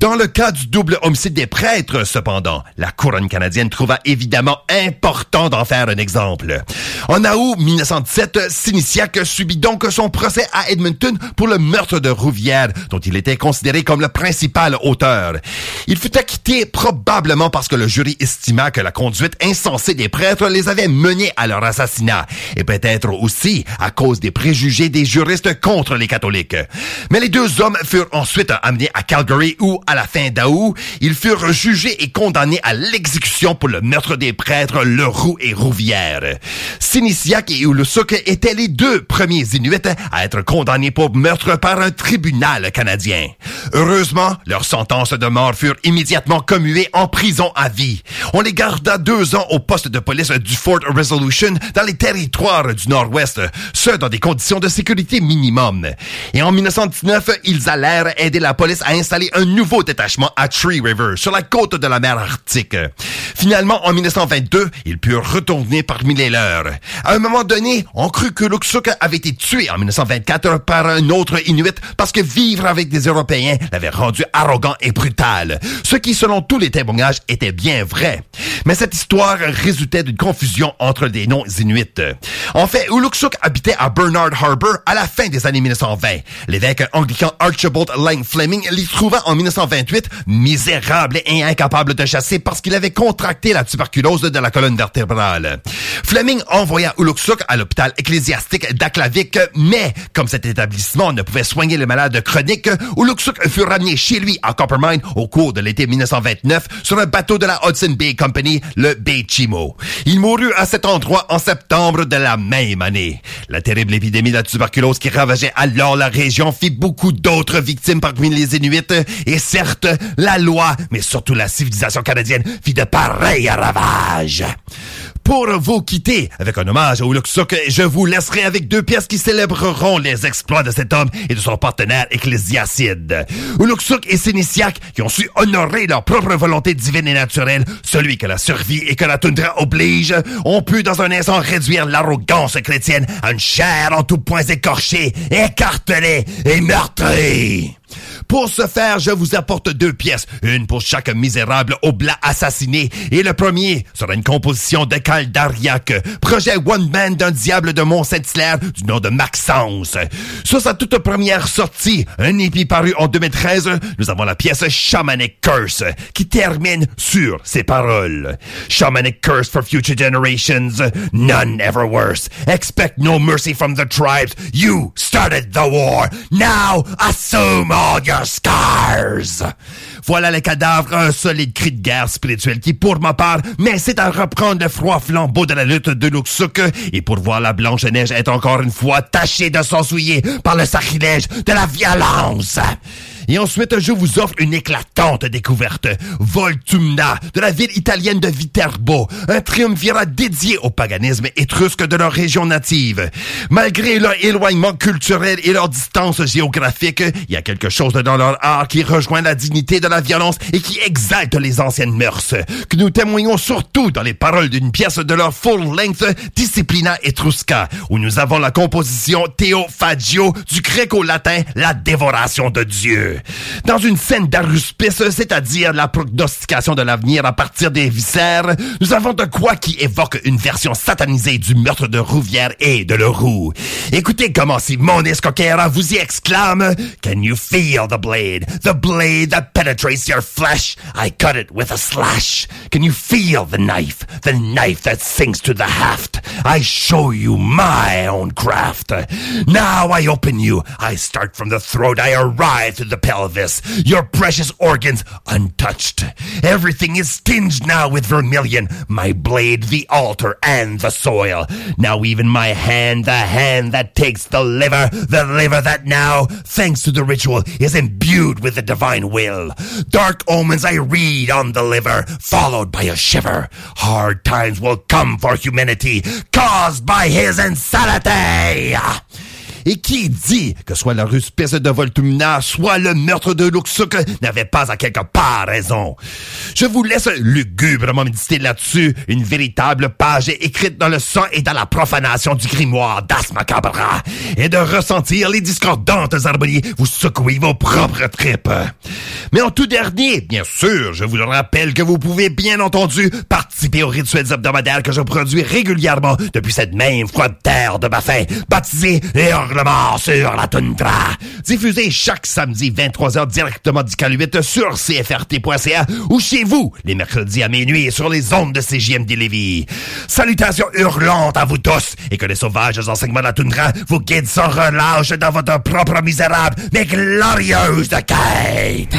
Dans le cas du double homicide des prêtres, cependant, la couronne canadienne trouva évidemment important d'en faire un exemple. En août 1917, Sinisiak subit donc son procès à Edmonton pour le meurtre de Rouvière, dont il était considéré comme le principal auteur. Il fut acquitté probablement parce que le jury estima que la conduite insensée des prêtres les avait menés à leur assassinat, et peut-être aussi à cause des préjugés des juristes contre les catholiques. Mais les deux hommes furent ensuite amenés à Calgary où, à la fin d'août, ils furent jugés et condamnés à l'exécution pour le meurtre des prêtres Leroux et Rouvière. Sinisiak et Ulusuk étaient les deux premiers Inuits à être condamnés pour meurtre par un tribunal canadien. Heureusement, leurs sentences de mort furent immédiatement commuées en prison à vie. On les garda deux ans au poste de police du Fort Resolution dans les territoires du Nord-Ouest, ce dans des conditions de sécurité minimum. Et en 1919, ils allèrent aider la police à installer un nouveau détachement à Tree River, sur la côte de la mer Arctique. Finalement, en 1922, ils purent retourner parmi les leurs. À un moment donné, on crut que Luxuk avait été tué en 1924 par un autre Inuit parce que vivre avec des Européens l'avait rendu arrogant et brutal. Ce qui, selon tous les témoignages, était bien vrai. Mais cette histoire résultait d'une confusion entre des noms En fait, Uluksuk habitait à Bernard Harbor à la fin des années 1920. L'évêque anglican Archibald Lang Fleming l'y trouva en 1928 misérable et incapable de chasser parce qu'il avait contracté la tuberculose de la colonne vertébrale. Fleming envoya Uluksuk à l'hôpital ecclésiastique d'Aklavik, mais comme cet établissement ne pouvait soigner les malades chroniques, Uluksuk fut ramené chez lui à Coppermine au cours de l'été 1929 sur un bateau de la Hudson Bay Company, le Bay Chimo. Il mourut à cet endroit en septembre de la même année. La terrible épidémie de la tuberculose qui ravageait alors la région fit beaucoup d'autres victimes parmi les Inuits, et certes, la loi, mais surtout la civilisation canadienne, fit de pareils ravages. Pour vous quitter avec un hommage au Luxuk, je vous laisserai avec deux pièces qui célébreront les exploits de cet homme et de son partenaire ecclésiacide. Uluksuk et Sénitiac qui ont su honorer leur propre volonté divine et naturelle, celui que la survie et que la toundra oblige, ont pu dans un instant réduire l'arrogance chrétienne à une chair en tout point écorchée, écartelée et meurtrie. Pour ce faire, je vous apporte deux pièces, une pour chaque misérable oblat assassiné, et le premier sera une composition de Cal Dariac, projet one man d'un diable de Mont-Saint-Hilaire du nom de Maxence. Sur sa toute première sortie, un épi paru en 2013, nous avons la pièce Shamanic Curse, qui termine sur ces paroles. Shamanic Curse for future generations, none ever worse. Expect no mercy from the tribes. You started the war. Now assume all your Voilà les cadavres, un solide cri de guerre spirituel qui, pour ma part, m'incite à reprendre le froid flambeau de la lutte de Luxuk et pour voir la blanche neige être encore une fois tachée de sang souillé par le sacrilège de la violence. Et ensuite, je vous offre une éclatante découverte. Voltumna, de la ville italienne de Viterbo, un triumvirat dédié au paganisme étrusque de leur région native. Malgré leur éloignement culturel et leur distance géographique, il y a quelque chose dans leur art qui rejoint la dignité de la violence et qui exalte les anciennes mœurs, que nous témoignons surtout dans les paroles d'une pièce de leur full-length Disciplina Etrusca, où nous avons la composition Théophagio du gréco-latin La dévoration de Dieu. Dans une scène d'aruspice, c'est-à-dire la prognostication de l'avenir à partir des viscères, nous avons de quoi qui évoque une version satanisée du meurtre de Rouvière et de Leroux. Écoutez comment Simone Coquera vous y exclame Can you feel the blade? The blade that penetrates your flesh? I cut it with a slash. Can you feel the knife? The knife that sinks to the haft? I show you my own craft. Now I open you. I start from the throat. I arrive to the pelvis. Your precious organs untouched. Everything is tinged now with vermilion. My blade, the altar, and the soil. Now even my hand, the hand that takes the liver, the liver that now, thanks to the ritual, is imbued with the divine will. Dark omens I read on the liver, followed by a shiver. Hard times will come for humanity, caused by his insanity. Et qui dit que soit la ruspice de Voltumna, soit le meurtre de Luxuk n'avait pas à quelque part raison. Je vous laisse lugubrement méditer là-dessus, une véritable page écrite dans le sang et dans la profanation du grimoire d'As Macabra, et de ressentir les discordantes harmonies vous secouer vos propres tripes. Mais en tout dernier, bien sûr, je vous rappelle que vous pouvez bien entendu participer aux rituels hebdomadaires que je produis régulièrement depuis cette même froide terre de ma faim, baptisée les sur la toundra. Diffusé chaque samedi 23h directement du Caluite sur CFRT.ca ou chez vous les mercredis à minuit sur les ondes de CJMD Lévis. Salutations hurlantes à vous tous et que les sauvages enseignements de la toundra vous guident sans relâche dans votre propre misérable mais glorieuse quête.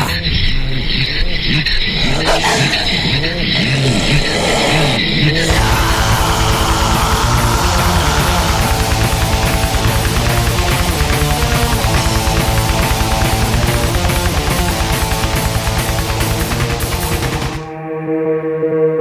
Música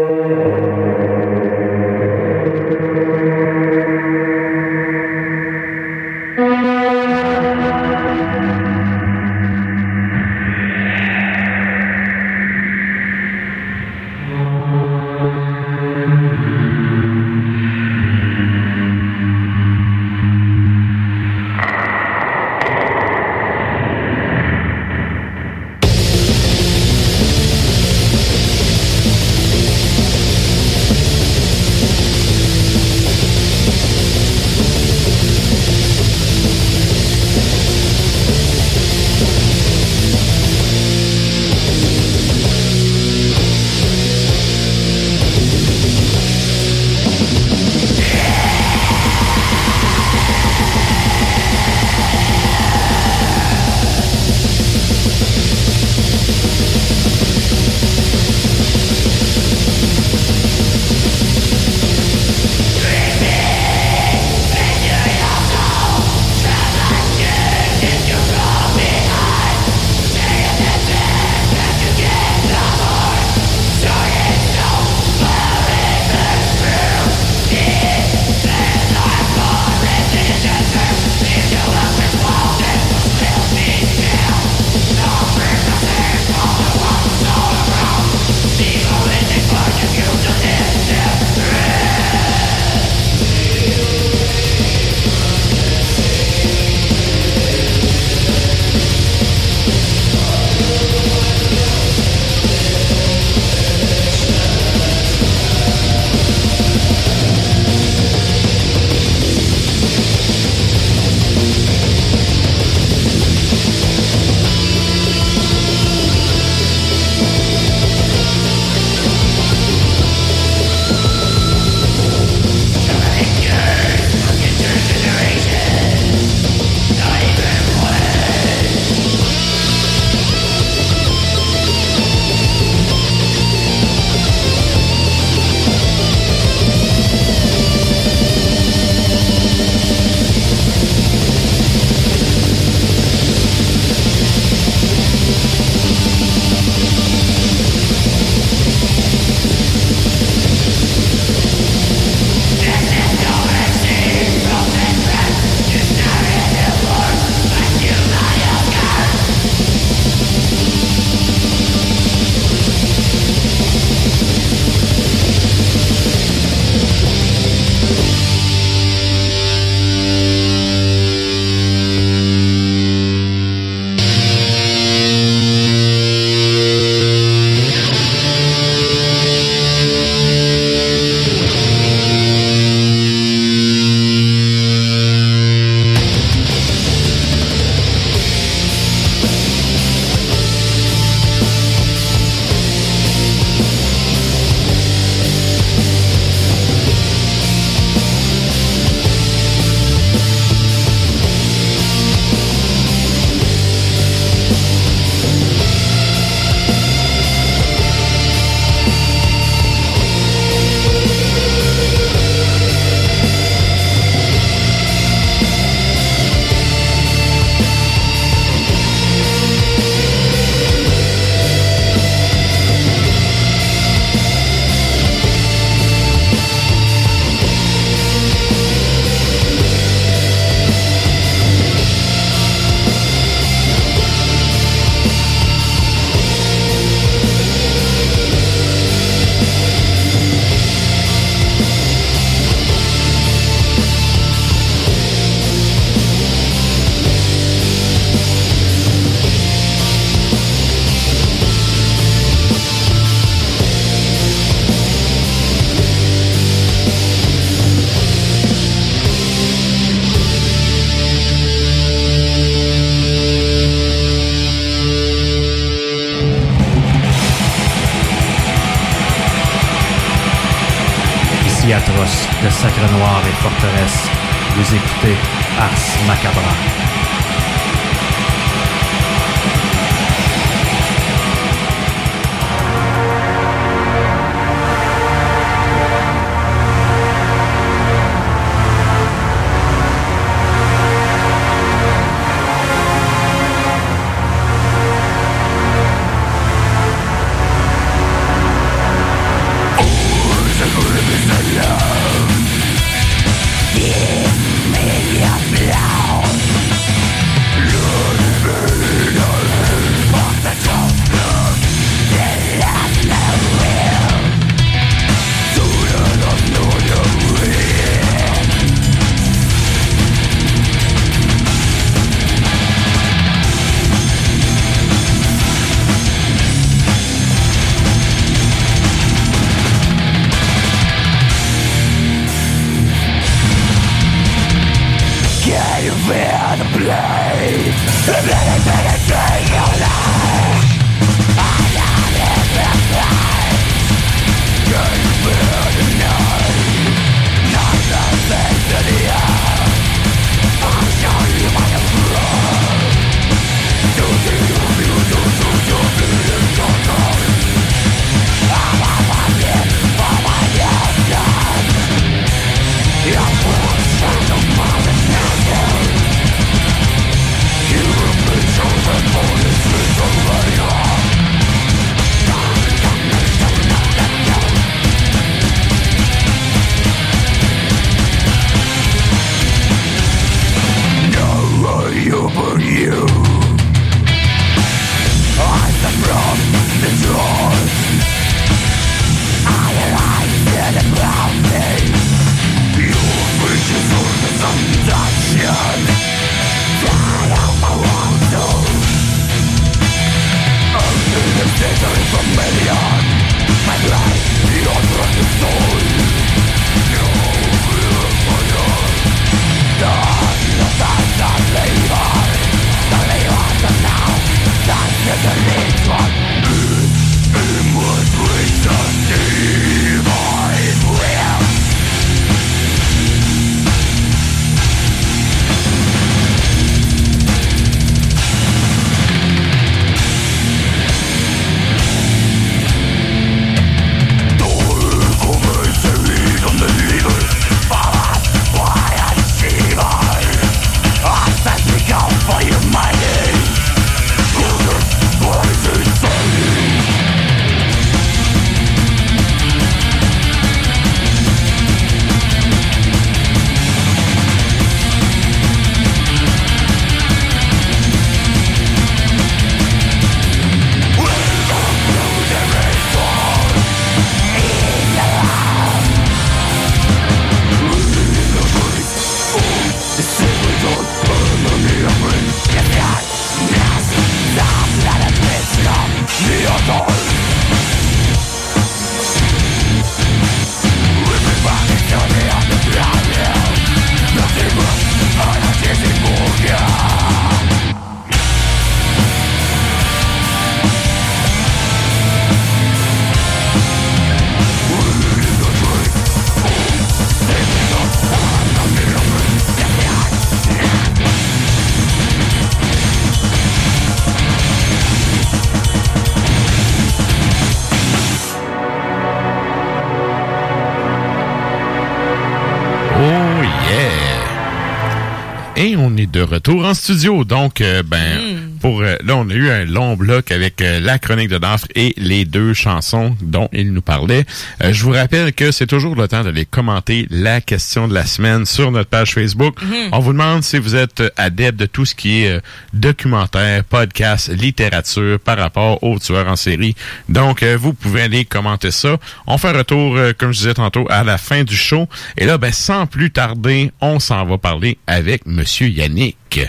en studio. Donc, euh, ben, pour euh, là, on a eu un long bloc avec euh, la chronique de Danfre et les deux chansons dont il nous parlait. Je vous rappelle que c'est toujours le temps d'aller commenter la question de la semaine sur notre page Facebook. Mhm. On vous demande si vous êtes adepte de tout ce qui est documentaire, podcast, littérature par rapport aux tueurs en série. Donc, vous pouvez aller commenter ça. On fait un retour, comme je disais tantôt, à la fin du show. Et là, ben, sans plus tarder, on s'en va parler avec Monsieur Yannick.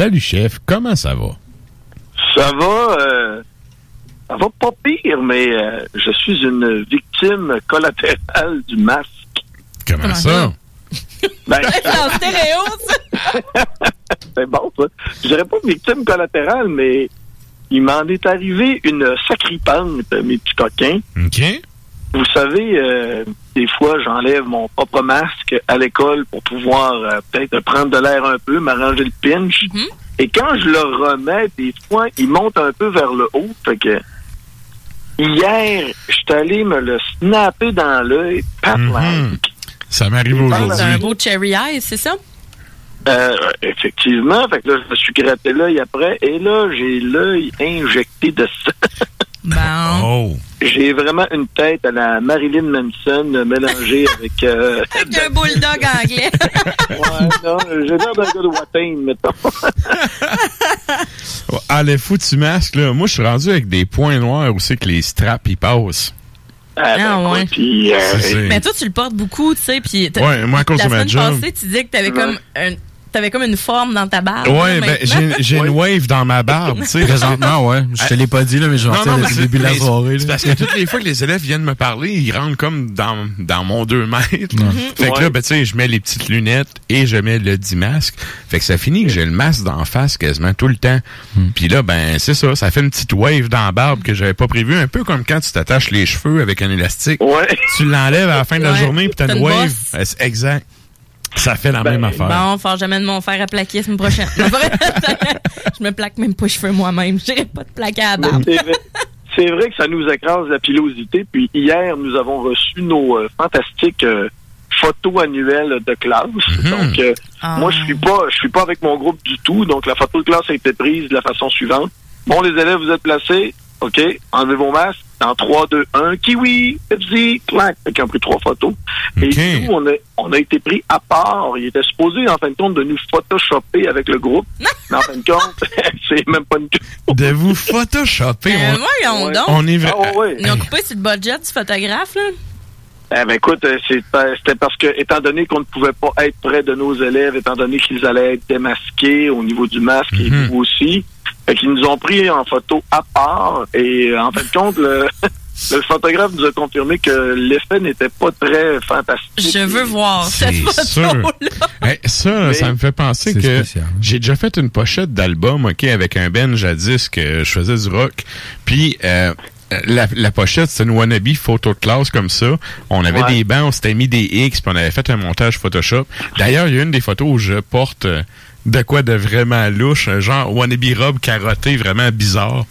Salut chef, comment ça va? Ça va, euh, ça va pas pire, mais euh, je suis une victime collatérale du masque. Comment ça? Ben, C'est en stéréo, ça. c'est bon, ça. Je dirais pas victime collatérale, mais il m'en est arrivé une sacripante, mes petits coquins. OK. Vous savez, euh, des fois, j'enlève mon propre masque à l'école pour pouvoir euh, peut-être prendre de l'air un peu, m'arranger le pinch. Et quand je le remets, des fois, il monte un peu vers le haut. Fait que hier, je suis allé me le snapper dans l'œil, pat Mhm. Ça m'arrive C'est un aujourd'hui. beau cherry eyes, c'est ça? Euh, effectivement, fait que là, je me suis gratté l'œil après, et là, j'ai l'œil injecté de sang. Oh. J'ai vraiment une tête à la Marilyn Manson mélangée avec... Euh, Avec un bulldog anglais. ouais, non, j'ai l'air d'un gars de Watain, mettons. Le foutu masque, là. Moi, je suis rendu avec des points noirs où c'est que les straps, ils passent. Ah, ben, Ah, ouais. euh, Mais toi, tu le portes beaucoup, tu sais, puis t'as- Ouais, moi, à cause la de ma semaine job. passée, tu disais que t'avais comme un, t'avais comme une forme dans ta barbe. Ouais, ben, j'ai une wave dans ma barbe, tu sais. Présentement, ouais. Je te l'ai pas dit, là, mais je vais Non, en non, dire mais depuis c'est- le début de la soirée. C'est parce que toutes les fois que les élèves viennent me parler, ils rentrent comme dans, dans mon 2 mètres. Fait que Ouais. là, ben, tu sais, je mets les petites lunettes et je mets le 10 masque. Fait que ça finit que j'ai le masque d'en face quasiment tout le temps. Puis là, ben, c'est ça, ça fait une petite wave dans la barbe que j'avais pas prévu. Un peu comme quand tu t'attaches les cheveux avec un élastique. Tu l'enlèves à la fin de la Ouais. journée puis t'as une une wave. Exact. Ça fait la même affaire. Bon, faut jamais de mon fer à plaquer la semaine prochaine. Non, c'est vrai. je me plaque même pas les cheveux moi-même. J'irai pas te plaquer à la barbe. C'est vrai, que ça nous écrase la pilosité. Puis hier, nous avons reçu nos euh, fantastiques euh, photos annuelles de classe. Donc, euh, Ah. moi, je suis pas, je suis pas avec mon groupe du tout. Donc, la photo de classe a été prise de la façon suivante. Bon, les élèves, vous êtes placés. OK, enlevez vos masques. En 3, 2, 1, kiwi, Pepsi, clac. Fait qu'ils ont pris trois photos. Et nous, on a, on a été pris à part. Il était supposé, en fin de compte, de nous photoshopper avec le groupe. Mais en fin de compte, c'est même pas une De vous photoshopper. Euh, on, voyons donc. on est vra- Ah, ouais. Ils ont coupé sur le budget du photographe, là. Eh ben écoute, euh, c'était parce que, étant donné qu'on ne pouvait pas être près de nos élèves, étant donné qu'ils allaient être démasqués au niveau du masque et nous aussi, fait qu'ils nous ont pris en photo à part. Et euh, en fin de compte, le, le photographe nous a confirmé que l'effet n'était pas très fantastique. Je veux voir cette C'est sûr. photo-là. Hey, ça, ça me fait penser C'est que j'ai déjà fait une pochette d'album, ok, avec un Ben jadis que je faisais du rock. Puis euh, la, la pochette, c'était une wannabe photo de classe comme ça. On avait Ouais. des bancs, on s'était mis des X, puis on avait fait un montage Photoshop. D'ailleurs, il y a une des photos où je porte euh, de quoi de vraiment louche, un genre wannabe robe carottée vraiment bizarre.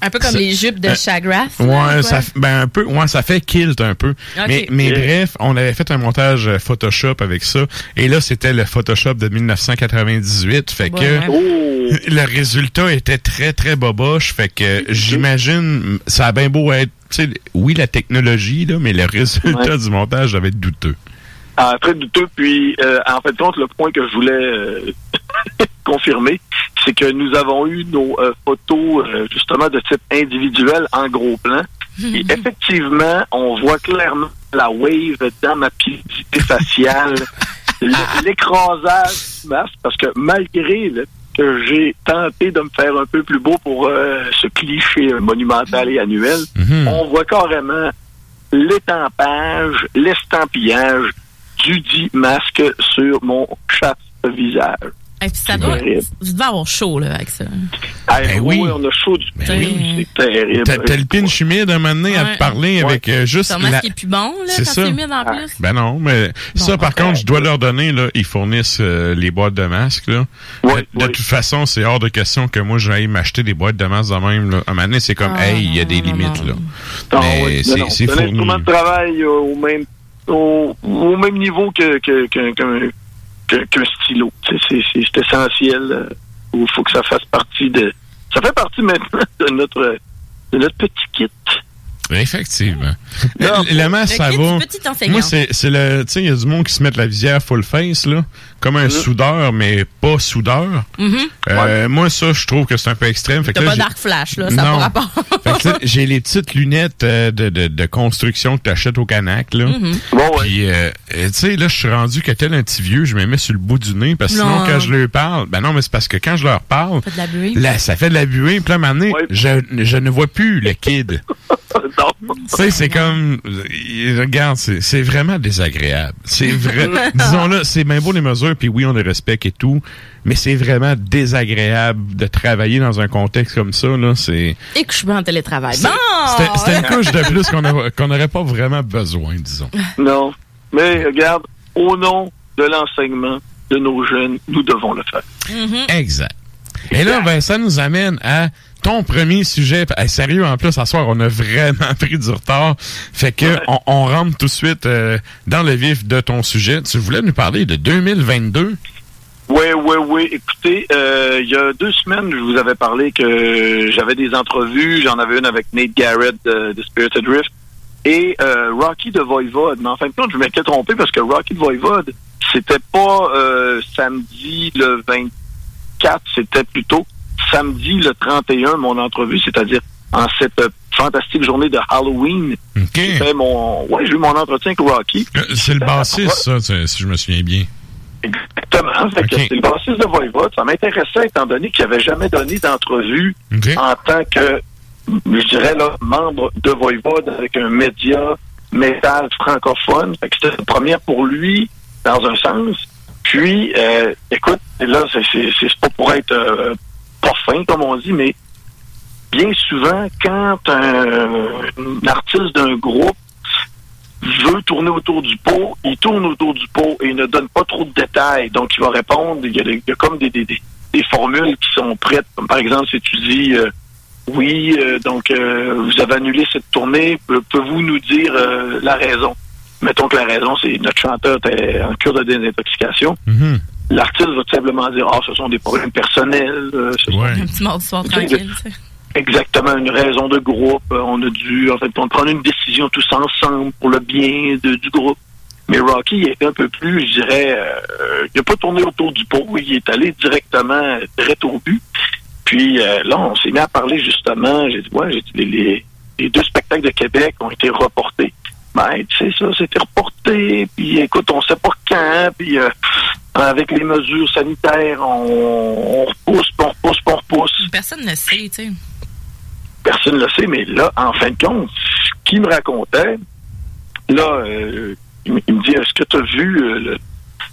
Un peu comme Ça- les jupes de euh, Shagrass. là, Ouais, ça, ben un peu, ouais, ça fait kilt un peu. Ok. Mais, bref, on avait fait un montage euh, Photoshop avec ça. Et là, c'était le Photoshop de 1998. Fait que ouais. le résultat était très, très boboche. Fait que j'imagine, ça a bien beau être, tu sais, oui, la technologie, là, mais le résultat du montage devait être douteux. Ah, très douteux. Puis, euh, en fait, compte, le point que je voulais euh, confirmer, c'est que nous avons eu nos euh, photos euh, justement de type individuel en gros plan. Et effectivement, on voit clairement la wave dans ma pilosité faciale, l'écrasage du masque, parce que malgré là, que j'ai tenté de me faire un peu plus beau pour euh, ce cliché euh, monumental et annuel, on voit carrément l'étampage, l'estampillage du dit masque sur mon chasse visage. Et puis ça doit, tu devais avoir chaud, là, avec ça. Ah, Ben oui, oui. on a chaud du Ben oui. c'est terrible. T'as le pinch humide un moment donné à te parler avec euh, juste Ton masque la- est plus bon, là, C'est quand ça. c'est humide en plus? Ben non, mais ça, par contre, je dois leur donner, là, ils fournissent euh, les boîtes de masques, là. de, de toute façon, c'est hors de question que moi, j'aille m'acheter des boîtes de masques de même, là. À un moment donné, c'est comme, Ah, hey, il y a des limites, là. Ah, mais c'est non, non, c'est un fourni. instrument de travail euh, au même au, au même niveau que que- que- qu'un que- qu'un stylo. C'est- essentiel. Il faut que ça fasse partie de. Ça fait partie maintenant de notre de notre petit kit. Effectivement. Le masque, ça va. Moi, c'est c'est le. Tu sais, il y a du monde qui se met la visière full face, là. Comme un soudeur, mais pas soudeur. Mhm. Euh, Moi, ça, je trouve que c'est un peu extrême. T'as pas d'arc flash, là, ça n'a Non. pas rapport. J'ai les petites lunettes euh, de, de, de construction que tu achètes au Canac, là. Mhm. Puis, euh, euh, tu sais, là, je suis rendu que tel un petit vieux, je me mets sur le bout du nez, parce que sinon, Non. quand je leur parle, ben non, mais c'est parce que quand je leur parle, Fait de la buée. là, ça fait de la buée, puis là, maintenant, je, je ne vois plus le kid. Tu sais, c'est comme, euh, regarde, c'est c'est vraiment désagréable. C'est vrai, disons-le, c'est bien beau les mesures, puis oui, on les respecte et tout, mais c'est vraiment désagréable de travailler dans un contexte comme ça, là, c'est... Et que je suis pas en télétravail. C'est- Bon! C'était une couche de plus qu'on n'aurait pas vraiment besoin, disons. Non. Mais regarde, au nom de l'enseignement de nos jeunes, nous devons le faire. Exact. Et là, ben, ça nous amène à ton premier sujet. Hey, sérieux, en plus, ce soir, on a vraiment pris du retard. Fait que on, on rentre tout de suite euh, dans le vif de ton sujet. Tu voulais nous parler de 2022? Oui, oui, oui. Écoutez, euh, il y a deux semaines, je vous avais parlé que j'avais des entrevues. J'en avais une avec Nate Garrett de, de Spirited Rift et euh, Rocky de Voivode. Mais en fin de compte, je m'étais trompé parce que Rocky de Voivode, c'était pas euh, samedi le 24, c'était plutôt samedi le 31, mon entrevue, c'est-à-dire en cette fantastique journée de Halloween. Fait mon, ouais, j'ai eu mon entretien avec Rocky. Euh, C'est le bassiste, ça, si je me souviens bien. Exactement. Fait C'est le bassiste de Voivode. Ça m'intéressait étant donné qu'il n'avait jamais donné d'entrevue en tant que, je dirais, là, membre de Voivode avec un média métal francophone. Fait que c'était une première pour lui, dans un sens. Puis, euh, écoute, là, c'est- c'est c'est pas pour être euh, pas fin, comme on dit, mais bien souvent, quand un, artiste d'un groupe veut tourner autour du pot, il tourne autour du pot et il ne donne pas trop de détails. Donc, il va répondre, il y a, comme des, formules qui sont prêtes. Par exemple, si tu dis, euh, oui, euh, donc euh, vous avez annulé cette tournée, pouvez-vous nous dire la raison? Mettons que la raison, c'est notre chanteur était en cure de désintoxication. L'artiste va tout simplement dire, ah, ce sont des problèmes personnels. euh, ce sont Un petit soir tranquille, tu sais. exactement une raison de groupe. Euh, On a dû en fait on prendre une décision tous ensemble pour le bien de- du groupe. Mais Rocky il est un peu plus, je dirais, euh, il n'a pas tourné autour du pot, il est allé directement direct au but. Puis euh, là, on s'est mis à parler justement. J'ai dit, ouais, j'ai dit, les deux spectacles de Québec ont été reportés. Ça, c'était reporté. Puis écoute, on sait pas quand. Puis euh, avec les mesures sanitaires, on, on repousse, puis on repousse, puis on repousse Personne ne sait, tu sais. personne ne le sait, mais là, en fin de compte, ce qu'il me racontait, là, euh, il, me- me dit, est-ce que tu as vu euh, le-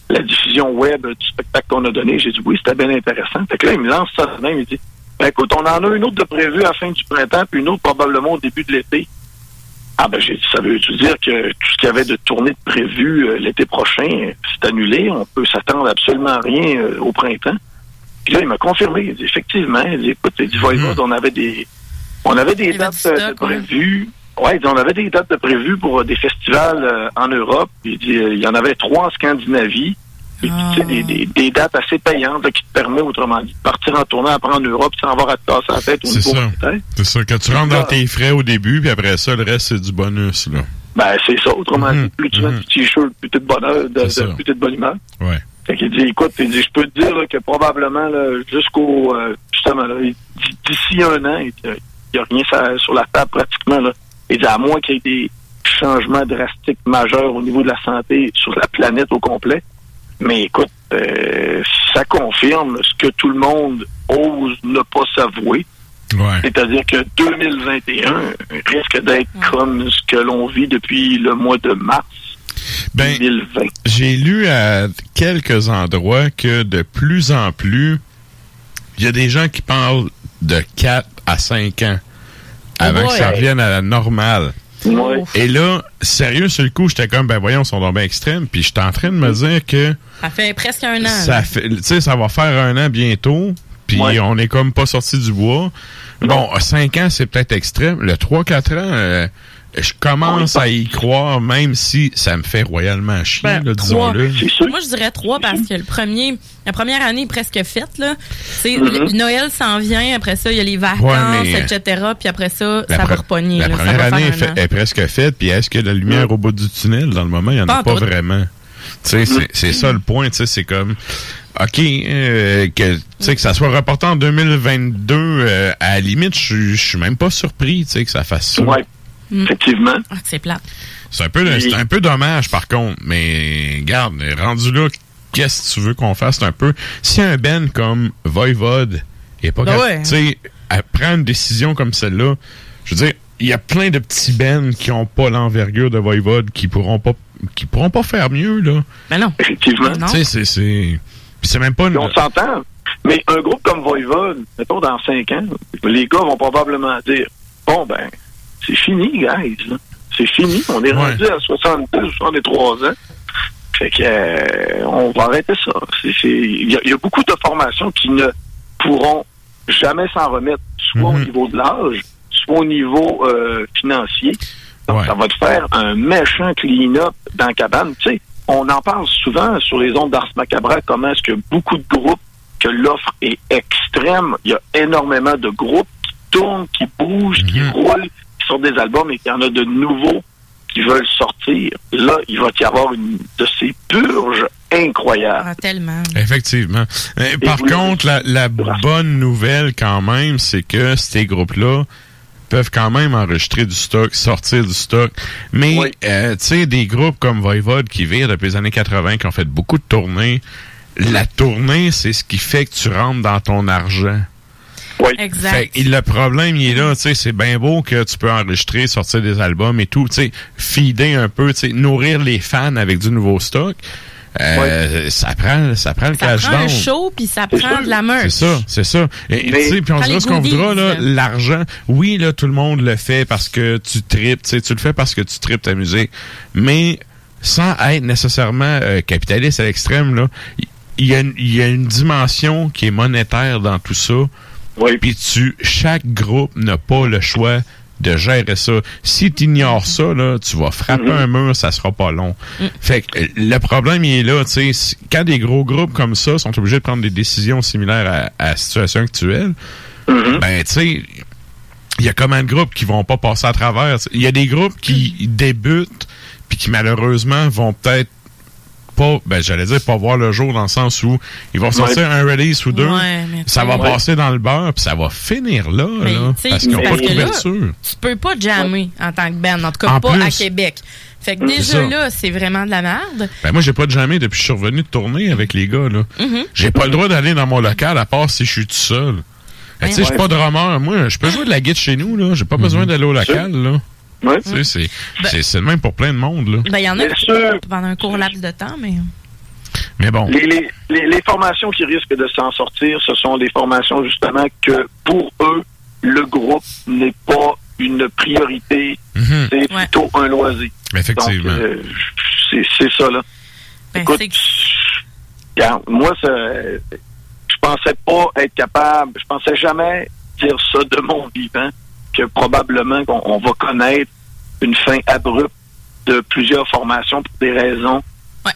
la diffusion web du spectacle qu'on a donné? J'ai dit, oui, c'était bien intéressant. Fait que là, il me lance ça de même, il dit, ben, écoute, on en a une autre de prévue à la fin du printemps, puis une autre probablement au début de l'été. Ah ben j'ai dit, ça veut dire que tout ce qu'il y avait de tournée de prévu euh, l'été prochain, c'est annulé. On peut s'attendre absolument à rien euh, au printemps. Puis là, il m'a confirmé. Il dit, effectivement, il dit, écoute, il dit, Voivode, on avait des on avait des dates euh, de prévues. Ouais, il dit, on avait des dates de prévues pour euh, des festivals euh, en Europe. Il dit, euh, il y en avait trois en Scandinavie. Des, des- des dates assez payantes là, qui te permettent, autrement dit, de partir en tournée après en Europe sans avoir à te casser la tête au niveau monétaire. C'est ça. Quand tu rentres dans tes frais au début, puis après ça, le reste, c'est du bonus, là. Ben, c'est ça. Autrement dit, plus tu mets du t-shirt, plus t'es de bonheur, de, Mhm. Plus t'es de bonne humeur. Ouais. Fait qu'il dit, écoute, il dit, je peux te dire là, que probablement jusqu'au euh, justement d'ici un an, il n'y a rien sur, sur la table pratiquement là. Il dit à moins qu'il y ait des changements drastiques majeurs au niveau de la santé sur la planète au complet. Mais écoute, euh, ça confirme ce que tout le monde ose ne pas s'avouer. C'est-à-dire que 2021 risque d'être comme ce que l'on vit depuis le mois de mars Ben, 2020. J'ai lu à quelques endroits que de plus en plus, il y a des gens qui parlent de 4 à 5 ans avant que ça revienne à la normale. Et là, sérieux, sur le coup, j'étais comme, ben voyons, ils sont donc bien extrêmes. Puis j'étais en train de me dire que Ça fait presque un an. ça fait, ça va faire un an bientôt. Puis on est comme pas sorti du bois. Bon, 5 ans, c'est peut-être extrême. Le 3-4 ans, euh, je commence à y croire, même si ça me fait royalement chier, Ben, disons-le. Moi, je dirais trois parce que le premier, la première année est presque faite. Là. Mhm. le- Noël s'en vient, après ça, il y a les vacances, Ouais, mais- etc. Puis après ça, ça va repogner. La là. Première année est, fait- est presque faite, puis est-ce que la lumière au bout du tunnel, dans le moment, il n'y en Pas a pas tout. vraiment? C'est- c'est ça le point, tu sais, c'est comme, OK, euh, que, tu sais, que ça soit reporté en 2022, euh, à la limite, je suis même pas surpris, tu sais, que ça fasse ça. Ouais, effectivement. Ah, c'est plate. C'est un peu, un peu dommage, par contre, mais, regarde, rendu là, qu'est-ce que tu veux qu'on fasse? C'est un peu, si un Ben comme Voivode est pas Ben capable, ouais. tu sais, à prendre une décision comme celle-là, je veux dire, il y a plein de petits Ben qui ont pas l'envergure de Voivode, qui pourront pas, qui pourront pas faire mieux, là. Ben non. Effectivement. Tu sais, c'est, c'est, même pas une... On s'entend. Mais un groupe comme Voivode, mettons dans cinq ans, les gars vont probablement dire Bon, ben, c'est fini, guys. là. C'est fini. On est rendu à 62, 63 ans. Fait que, euh, on va arrêter ça. C'est- c'est- Il y, a- il y a beaucoup de formations qui ne pourront jamais s'en remettre, soit au niveau de l'âge, soit au niveau euh, financier. Donc, ça va te faire un méchant clean-up dans la cabane. Tu sais, on en parle souvent sur les ondes d'Ars Macabra, comment est-ce que beaucoup de groupes, que l'offre est extrême. Il y a énormément de groupes qui tournent, qui bougent, qui roulent, qui sortent des albums et qu'il y en a de nouveaux qui veulent sortir. Là, il va y avoir une de ces purges incroyables. Ah, tellement. Effectivement. Euh, par contre, la, la bonne nouvelle quand même, c'est que ces groupes-là peuvent quand même enregistrer du stock, sortir du stock. Mais, euh, tu sais, des groupes comme Voivode qui vivent depuis les années 80, qui ont fait beaucoup de tournées, la tournée, c'est ce qui fait que tu rentres dans ton argent. Exact. Fait que le problème, il est là, tu sais, c'est bien beau que tu peux enregistrer, sortir des albums et tout, tu sais, feeder un peu, tu sais, nourrir les fans avec du nouveau stock. Euh, Ça prend, ça prend le Ça cash prend un show, puis ça prend de la merch. C'est ça, c'est ça. Et Mais- tu sais, puis on dira ce qu'on voudra là, l'argent. Oui, là, tout le monde le fait parce que tu tripes, tu sais, tu le fais parce que tu tripes ta musique. Mais sans être nécessairement euh, capitaliste à l'extrême, là, il- il y, a une- il y a une dimension qui est monétaire dans tout ça. Puis tu, chaque groupe n'a pas le choix de gérer ça. Si tu ignores ça, là, tu vas frapper un mur, ça sera pas long. Fait que euh, le problème, il est là, tu sais, quand des gros groupes comme ça sont obligés de prendre des décisions similaires à, à la situation actuelle, ben, tu sais, il y a combien de groupes qui vont pas passer à travers? Il y a des groupes qui débutent puis qui malheureusement vont peut-être pas, ben j'allais dire pas voir le jour dans le sens où ils vont sortir Ouais. un release ou deux, Ouais, ça va passer dans le beurre puis ça va finir là, Mais, parce qu'ils n'ont pas de là, couverture. Tu peux pas jammer en tant que band, en tout cas En pas à. Québec. Fait que déjà là, c'est vraiment de la merde. Ben moi j'ai pas de jamais depuis que je suis revenu de tourner avec les gars là. Mhm. J'ai pas le droit d'aller dans mon local à part si je suis tout seul. Ben, tu sais, je suis pas drummer. Moi, je peux jouer de la guitare chez nous, là. J'ai pas besoin d'aller au local, là. Tu sais, c'est, c'est, c'est le même pour plein de monde, là. Ben, il y en a Bien qui sûr. pendant un court laps de temps, mais. Mais bon. Les, les, les, les formations qui risquent de s'en sortir, ce sont des formations justement que pour eux, le groupe n'est pas une priorité, Mhm. c'est plutôt un loisir. Effectivement. Euh, c'est, c'est ça, là. Ben, Écoute, regarde, moi, ça, je pensais pas être capable, je pensais jamais dire ça de mon vivant, que probablement qu'on on va connaître une fin abrupte de plusieurs formations pour des raisons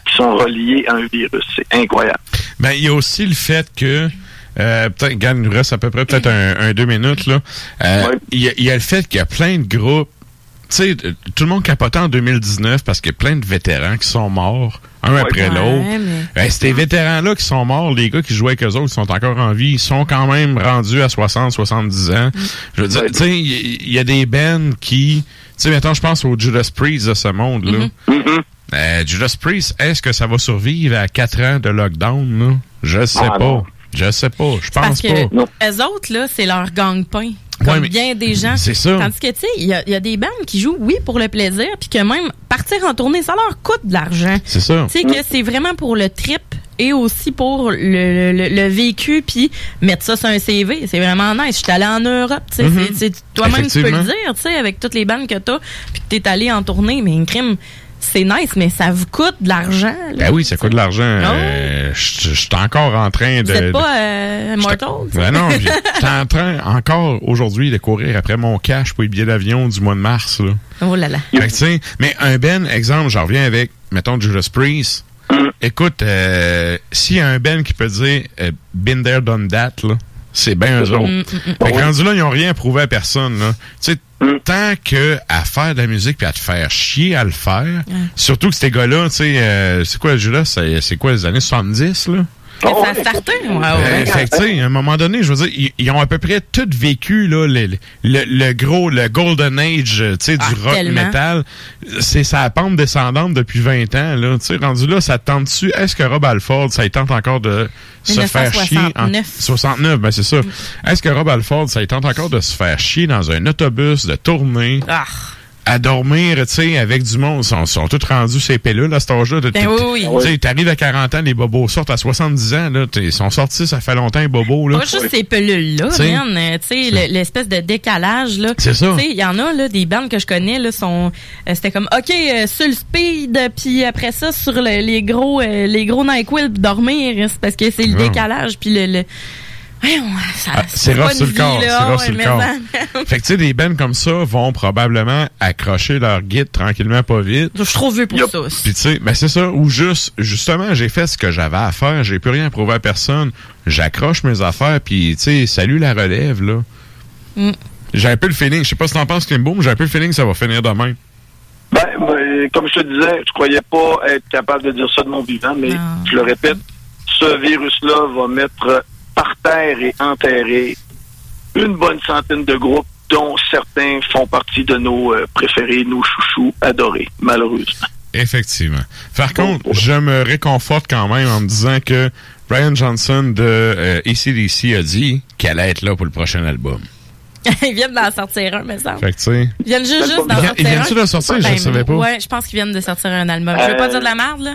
qui sont reliées à un virus. C'est incroyable. Ben, il y a aussi le fait que, euh, peut-être, il nous reste à peu près peut-être un, un deux minutes, là. Euh, Il y, a- il y a le fait qu'il y a plein de groupes. Tu sais, euh, tout le monde capotait en 2019 parce qu'il y a plein de vétérans qui sont morts, un après Ouais, l'autre. mais- Ben, ces vétérans-là qui sont morts, les gars qui jouaient avec eux autres, qui sont encore en vie, ils sont quand même rendus à 60, 70 ans. Je veux dire, tu sais, il y, a des bands qui... Tu sais, mettons, je pense au Judas Priest de ce monde-là. Euh, Judas Priest, est-ce que ça va survivre à 4 ans de lockdown, là? Je sais Ah, pas. non. Je sais pas. Je Parce pense que pas. eux autres, là, c'est leur gang-pain. Comme Ouais, mais- bien des gens. C'est ça. Tandis que, tu sais, il y a, il y a des bandes qui jouent, oui, pour le plaisir, puis que même partir en tournée, ça leur coûte de l'argent. C'est ça. Tu sais, que c'est vraiment pour le trip et aussi pour le, le, le vécu, puis mettre ça sur un CV. C'est vraiment nice. Je suis allé en Europe, tu sais. Mhm. c'est- Toi-même, tu peux le dire, tu sais, avec toutes les bandes que t'as, puis que t'es allé en tournée, mais une crime. C'est nice, mais ça vous coûte de l'argent. là. Ben oui, ça coûte de l'argent. Oh. Euh, je je suis encore en train de... Vous êtes pas euh? Ben non, j'ai- j'étais en train encore aujourd'hui de courir après mon cash pour les billets d'avion du mois de mars. Là. Oh là là. Fait mais un Ben, exemple, j'en reviens avec, mettons, Judas Priest. Écoute, euh, s'il y a un Ben qui peut dire euh, Been there, done that, là, c'est bien eux autres. Mm, mm, mm. Fait que rendu là, ils n'ont rien prouvé à personne. Là. Tu sais, Mm. tant que à faire de la musique puis à te faire chier à le faire, surtout que ces gars-là, tu sais, euh, c'est quoi Judas? C'est c'est quoi, les années 70, là? Ça a starté? Ouais, ouais. Euh, fait que, tu sais, à un moment donné, je veux dire, ils, ils ont à peu près tout vécu là, le, le, le gros, le golden age, euh, tu sais, du Ah, rock tellement. metal. C'est sa pente descendante depuis 20 ans, là. Tu sais, rendu là, ça te tente dessus. Est-ce que Rob Alford, ça tente encore de se faire chier en 1969. 69, ben c'est ça. Est-ce que Rob Alford, ça tente encore de se faire chier dans un autobus, de tourner? Ah. À dormir, tu sais, avec du monde. Ils sont, sont tous rendus ces pilules à cet âge-là. Ben oui, oui. Tu sais, t'arrives à 40 ans, les bobos sortent à 70 ans, là. Ils sont sortis, ça fait longtemps, les bobos, là. Pas juste ces pelules-là, euh, Tu sais, le- l'espèce de décalage, là. C'est ça. Tu sais, il y en a, là, des bandes que je connais, là, sont. euh, C'était comme, OK, euh, sur le speed, puis après ça, sur le- les gros euh, les gros NyQuil, dormir. C'est parce que c'est le Non. décalage, puis le. le... Ça- Ah, c'est rough sur le corps, c'est rough sur le mais corps. Fait que tu sais, des bands comme ça vont probablement accrocher leur guide tranquillement, pas vite. Je suis trop vieux pour ça. Puis tu sais, ben c'est ça. Ou juste, justement, j'ai fait ce que j'avais à faire, j'ai plus rien à prouver à personne. J'accroche mes affaires, puis tu sais, salut la relève, là. Mm. J'ai un peu le feeling, je sais pas si t'en penses, Kimbo, mais j'ai un peu le feeling que ça va finir demain. Ben, ben, comme je te disais, je croyais pas être capable de dire ça de mon vivant, mais je le répète, ce virus-là va mettre par terre et enterrer une bonne centaine de groupes dont certains font partie de nos euh, préférés, nos chouchous adorés, malheureusement. Effectivement. Par contre, je me réconforte quand même en me disant que Brian Johnson de euh, ACDC a dit qu'elle allait être là pour le prochain album. Ils viennent d'en sortir un, me semble. Fait que tu sais. Ils viennent juste, juste d'en Ils- sortir ils viennent-tu un. d'en sortir? Je Ben, le savais pas. Ouais, je pense qu'ils viennent de sortir un album. Je veux Euh, pas dire de la merde, là.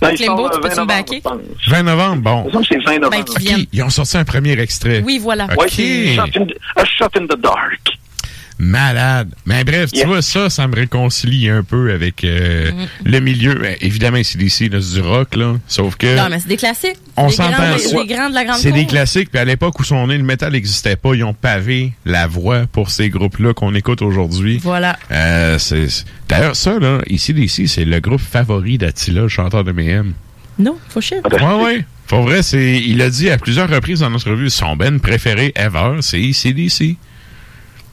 Ben, ils Clembo, sont, tu euh, peux-tu 20 me backer? 20 novembre, bon. C'est 20 novembre. Ben, viennent. Ils ont sorti un premier extrait. Oui, voilà. OK. Ouais, c'est Shot in the- A Shot in the Dark. Malade. Mais bref, tu vois, ça, ça me réconcilie un peu avec euh, Mm. le milieu. Ben, évidemment, c'est d'ici, là, c'est du rock, là. Sauf que. Non, mais c'est des classiques. On s'entend. grands, des, des grands de la grande C'est des classiques, puis à l'époque où sont nés, le métal n'existait pas. Ils ont pavé la voie pour ces groupes-là qu'on écoute aujourd'hui. Voilà. Euh, D'ailleurs, ça, là, ici, d'ici, c'est le groupe favori d'Attila, le chanteur de M&M. Non, faut chier. Ouais, ouais. Pour vrai, c'est, il a dit à plusieurs reprises dans notre revue, son ben préféré ever, c'est ICDC.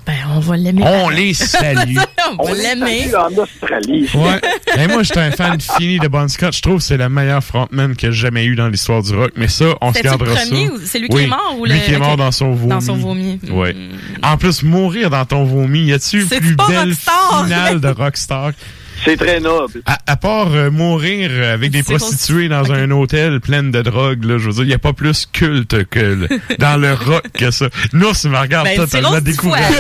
Ben, on va l'aimer. On les salue. on va l'aimer. en Australie. Ouais. Et moi, j'étais un fan fini de Bon Scott. Je trouve que c'est le meilleur frontman que j'ai jamais eu dans l'histoire du rock. Mais ça, on se gardera ça. c'est lui qui est mort ou lui le- qui est mort dans son vomi. Dans son vomi. Ouais. En plus, mourir dans ton vomi, y a-tu une C'est plus belle rockstar. finale de rockstar? C'est très noble. À, à part euh, mourir avec des prostituées dans un hôtel plein de drogue, là, je veux dire, il n'y a pas plus culte que le- dans le rock que ça. Nous, si me regarde Ben, totalement découvert.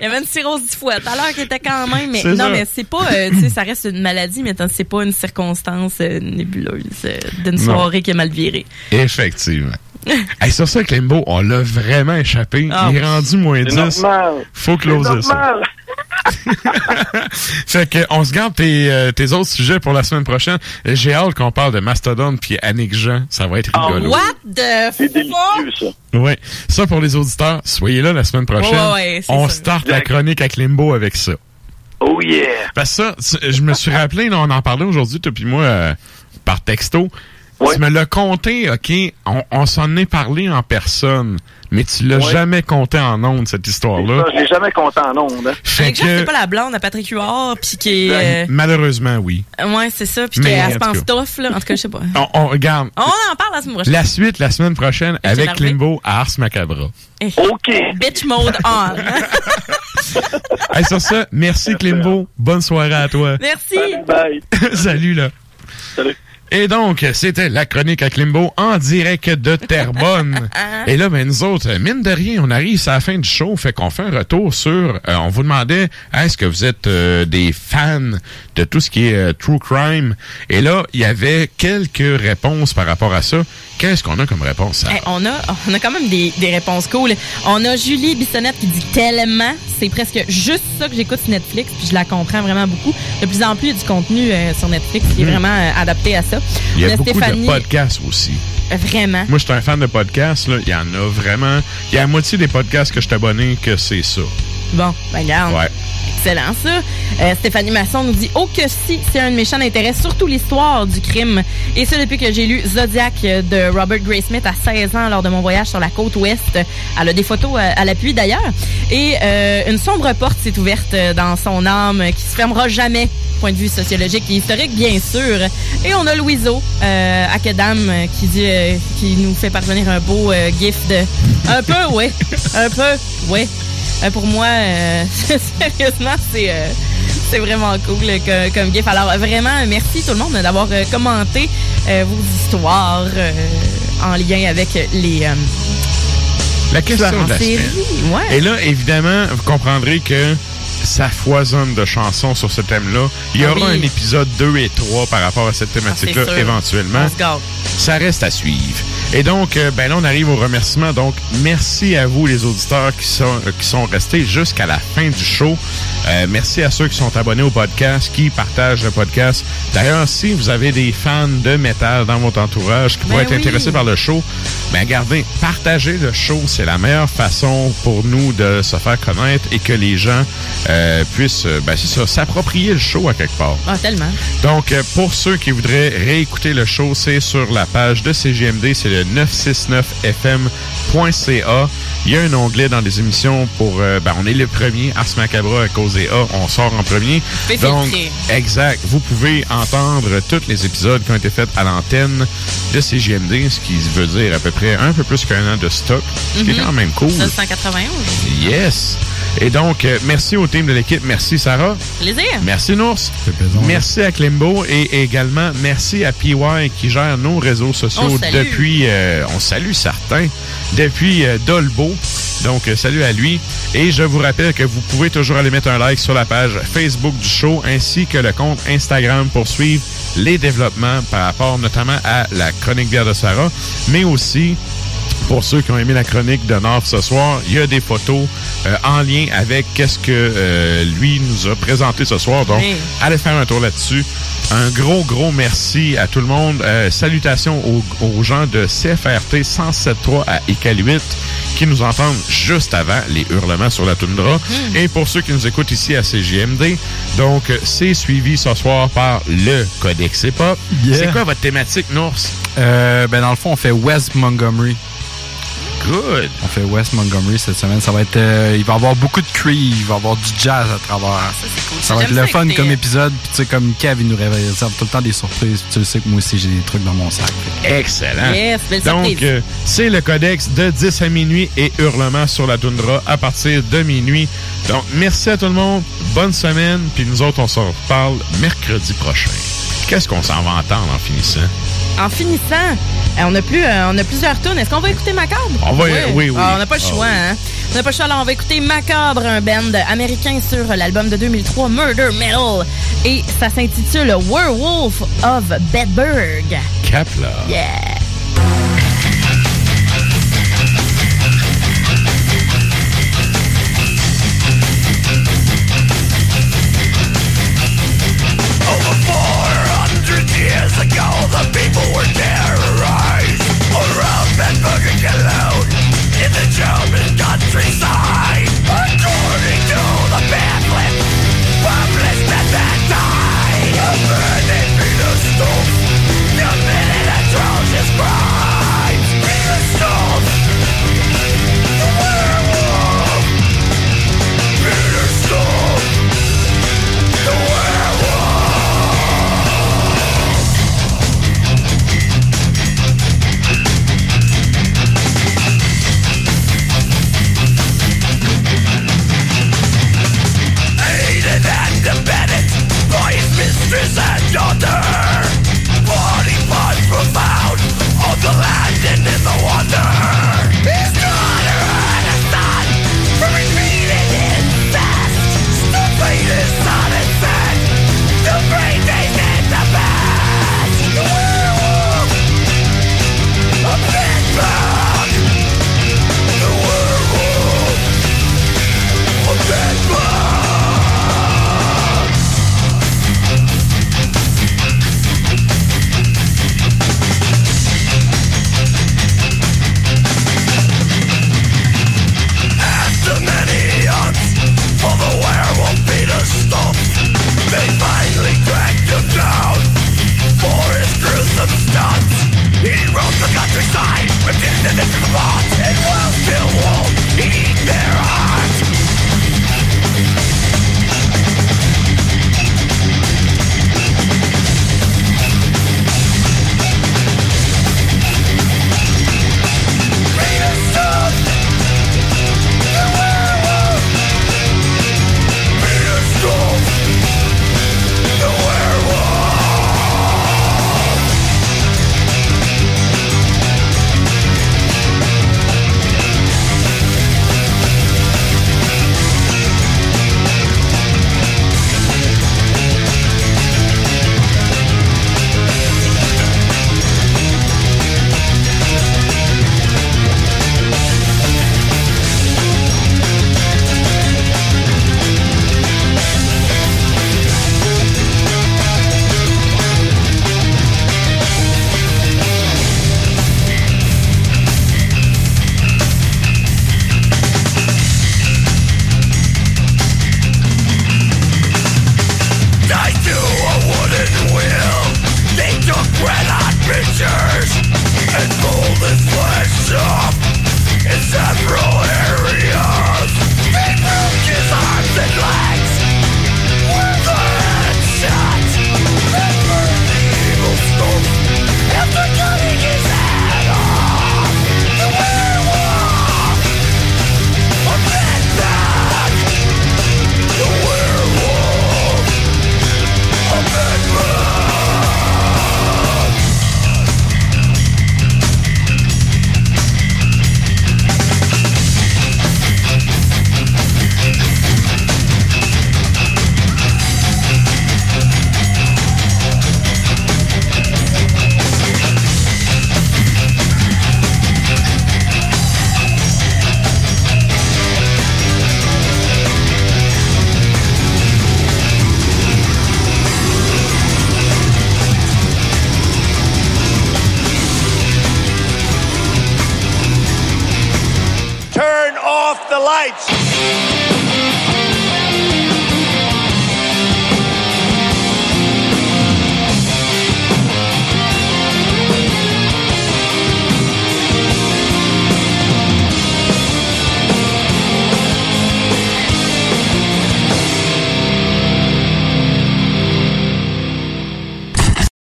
Il y avait une cirrhose du foie. Tout à l'heure, qui était quand même. Mais non, ça. mais c'est pas. euh, tu sais, ça reste une maladie, mais attends, c'est pas une circonstance euh, nébuleuse euh, d'une Non. soirée qui est mal virée. Effectivement. hey, sur ça, Clembo, on l'a vraiment échappé. Ah. Il est rendu moins C'est 10. normal. Faut closer ça. Fait que, on se garde tes, euh, tes autres sujets pour la semaine prochaine. J'ai hâte qu'on parle de Mastodon puis Annick Jean. Ça va être rigolo. What the C'est délicieux, ça. Ouais. Ça pour les auditeurs, soyez là la semaine prochaine. Ouais, ouais, c'est on sûr. start la chronique à Klimbo avec ça. Oh yeah. Parce que ça, je me suis rappelé, là, on en parlait aujourd'hui, toi puis moi, euh, par texto. Tu me l'as compté, OK, on, on s'en est parlé en personne, mais tu l'as Ouais. jamais compté en ondes, cette histoire-là. Je l'ai jamais compté en ondes. Hein. Fait que, c'est pas la blonde à Patrick Huard, puis qui est. euh, malheureusement, oui. Ouais, c'est ça, puis qu'elle en se tout pense cas. tough, là. En tout cas, je sais pas. On, on regarde. On en parle la semaine prochaine. La suite, la semaine prochaine, avec. Klimbo à Ars Macabra. Eh. OK. Bitch mode on. Hey, sur ça, merci Klimbo. Bonne soirée à toi. Merci. Bye. Salut, là. Salut. Et donc, c'était la chronique à Klimbo en direct de Terrebonne. Et là, ben, nous autres, mine de rien, on arrive à la fin du show, fait qu'on fait un retour sur... euh, on vous demandait, est-ce que vous êtes euh, des fans de tout ce qui est euh, true crime? Et là, il y avait quelques réponses par rapport à ça. Qu'est-ce qu'on a comme réponse? Hey, on, a, on a quand même des, des réponses cool. On a Julie Bissonnette qui dit tellement. C'est presque juste ça que j'écoute sur Netflix, puis je la comprends vraiment beaucoup. De plus en plus, il y a du contenu euh, sur Netflix qui est Mhm. vraiment adapté à ça. Il y a beaucoup Stéphanie, de podcasts aussi. Vraiment. Moi, je suis un fan de podcasts. Là. Il y en a vraiment. Il y a la moitié des podcasts que je suis abonné que c'est ça. Bon, ben regarde. Ouais. Excellent, ça. Euh, Stéphanie Masson nous dit Oh que si, c'est un méchant d'intérêt, surtout l'histoire du crime. Et ça depuis que j'ai lu Zodiac de Robert Gray Smith à 16 ans lors de mon voyage sur la côte ouest. Elle a des photos euh, à l'appui d'ailleurs. Et euh, une sombre porte s'est ouverte dans son âme qui se fermera jamais. Point de vue sociologique et historique, bien sûr. Et on a Louiseau, euh, à Kedam, euh, qui dit, euh, qui nous fait parvenir un beau euh, gif de, un peu, ouais, un peu, ouais. Pour moi, sérieusement, c'est c'est vraiment cool que- comme gif. Alors vraiment, merci tout le monde d'avoir commenté vos histoires en lien avec les La question de la série. semaine. Ouais. Et là, évidemment, vous comprendrez que ça foisonne de chansons sur ce thème-là. Il y Ah aura oui. un épisode 2 et 3 par rapport à cette thématique-là, Ah, sûr. éventuellement. Ça reste à suivre. Et donc, euh, ben là, on arrive au remerciement. Donc, merci à vous, les auditeurs qui sont, euh, qui sont restés jusqu'à la fin du show. Euh, merci à ceux qui sont abonnés au podcast, qui partagent le podcast. D'ailleurs, si vous avez des fans de métal dans votre entourage qui Ben pourraient être oui. intéressés par le show, ben regardez, partagez le show. C'est la meilleure façon pour nous de se faire connaître et que les gens euh, puissent, euh, ben c'est ça, s'approprier le show à quelque part. Ah, tellement. Donc, pour ceux qui voudraient réécouter le show, c'est sur la page de CGMD, c'est le 969fm.ca. Il y a un onglet dans les émissions pour... euh, ben, on est le premier, Ars Macabra à cause des A, on sort en premier. Donc, exact. Vous pouvez entendre tous les épisodes qui ont été faits à l'antenne de CGMD, ce qui veut dire à peu près un peu plus qu'un an de stock, ce qui est Mhm. quand même cool. 1991. Yes! Et donc, euh, merci au team de l'équipe. Merci, Sarah. Plaisir. Merci Nours. Merci à Klimbo et également merci à PY qui gère nos réseaux sociaux On depuis, euh, on salue certains, depuis euh, Dolbo. Donc, euh, salut à lui. Et je vous rappelle que vous pouvez toujours aller mettre un like sur la page Facebook du show ainsi que le compte Instagram pour suivre les développements par rapport notamment à la chronique bière de Sarah, mais aussi pour ceux qui ont aimé la chronique de Nord ce soir, il y a des photos euh, en lien avec qu'est-ce que euh, lui nous a présenté ce soir. Donc, Oui. allez faire un tour là-dessus. Un gros, gros merci à tout le monde. Euh, salutations aux, aux gens de CFRT 107.3 à Iqaluit qui nous entendent juste avant les hurlements sur la toundra. Et pour ceux qui nous écoutent ici à CJMD, donc c'est suivi ce soir par le Codex Hip-Hop. Yeah. C'est quoi votre thématique, Nours? Euh, ben dans le fond, on fait West Montgomery. Good. On fait West Montgomery cette semaine. Ça va être, euh, il va y avoir beaucoup de cris, il va y avoir du jazz à travers. Ça, va être le ça fun écouter, comme épisode. Puis tu sais, comme Kev, il nous réserve tout le temps des surprises. Tu le sais que moi aussi, j'ai des trucs dans mon sac. Excellent. Yes, belle Donc, euh, c'est le codex de 10 à minuit et hurlement sur la toundra à partir de minuit. Donc, merci à tout le monde. Bonne semaine. Puis nous autres, on se reparle mercredi prochain. Qu'est-ce qu'on s'en va entendre en finissant? En finissant, euh, on a plus, euh, on a plusieurs tunes. Est-ce qu'on va écouter Macabre? On va- oui, oui. Ah, on n'a pas le Ah, choix, oui. hein? On n'a pas le choix. Alors, on va écouter Macabre, un band américain sur l'album de 2003, Murder Metal. Et ça s'intitule Werewolf of Bedburg. Capla. Yeah! All the people were dead.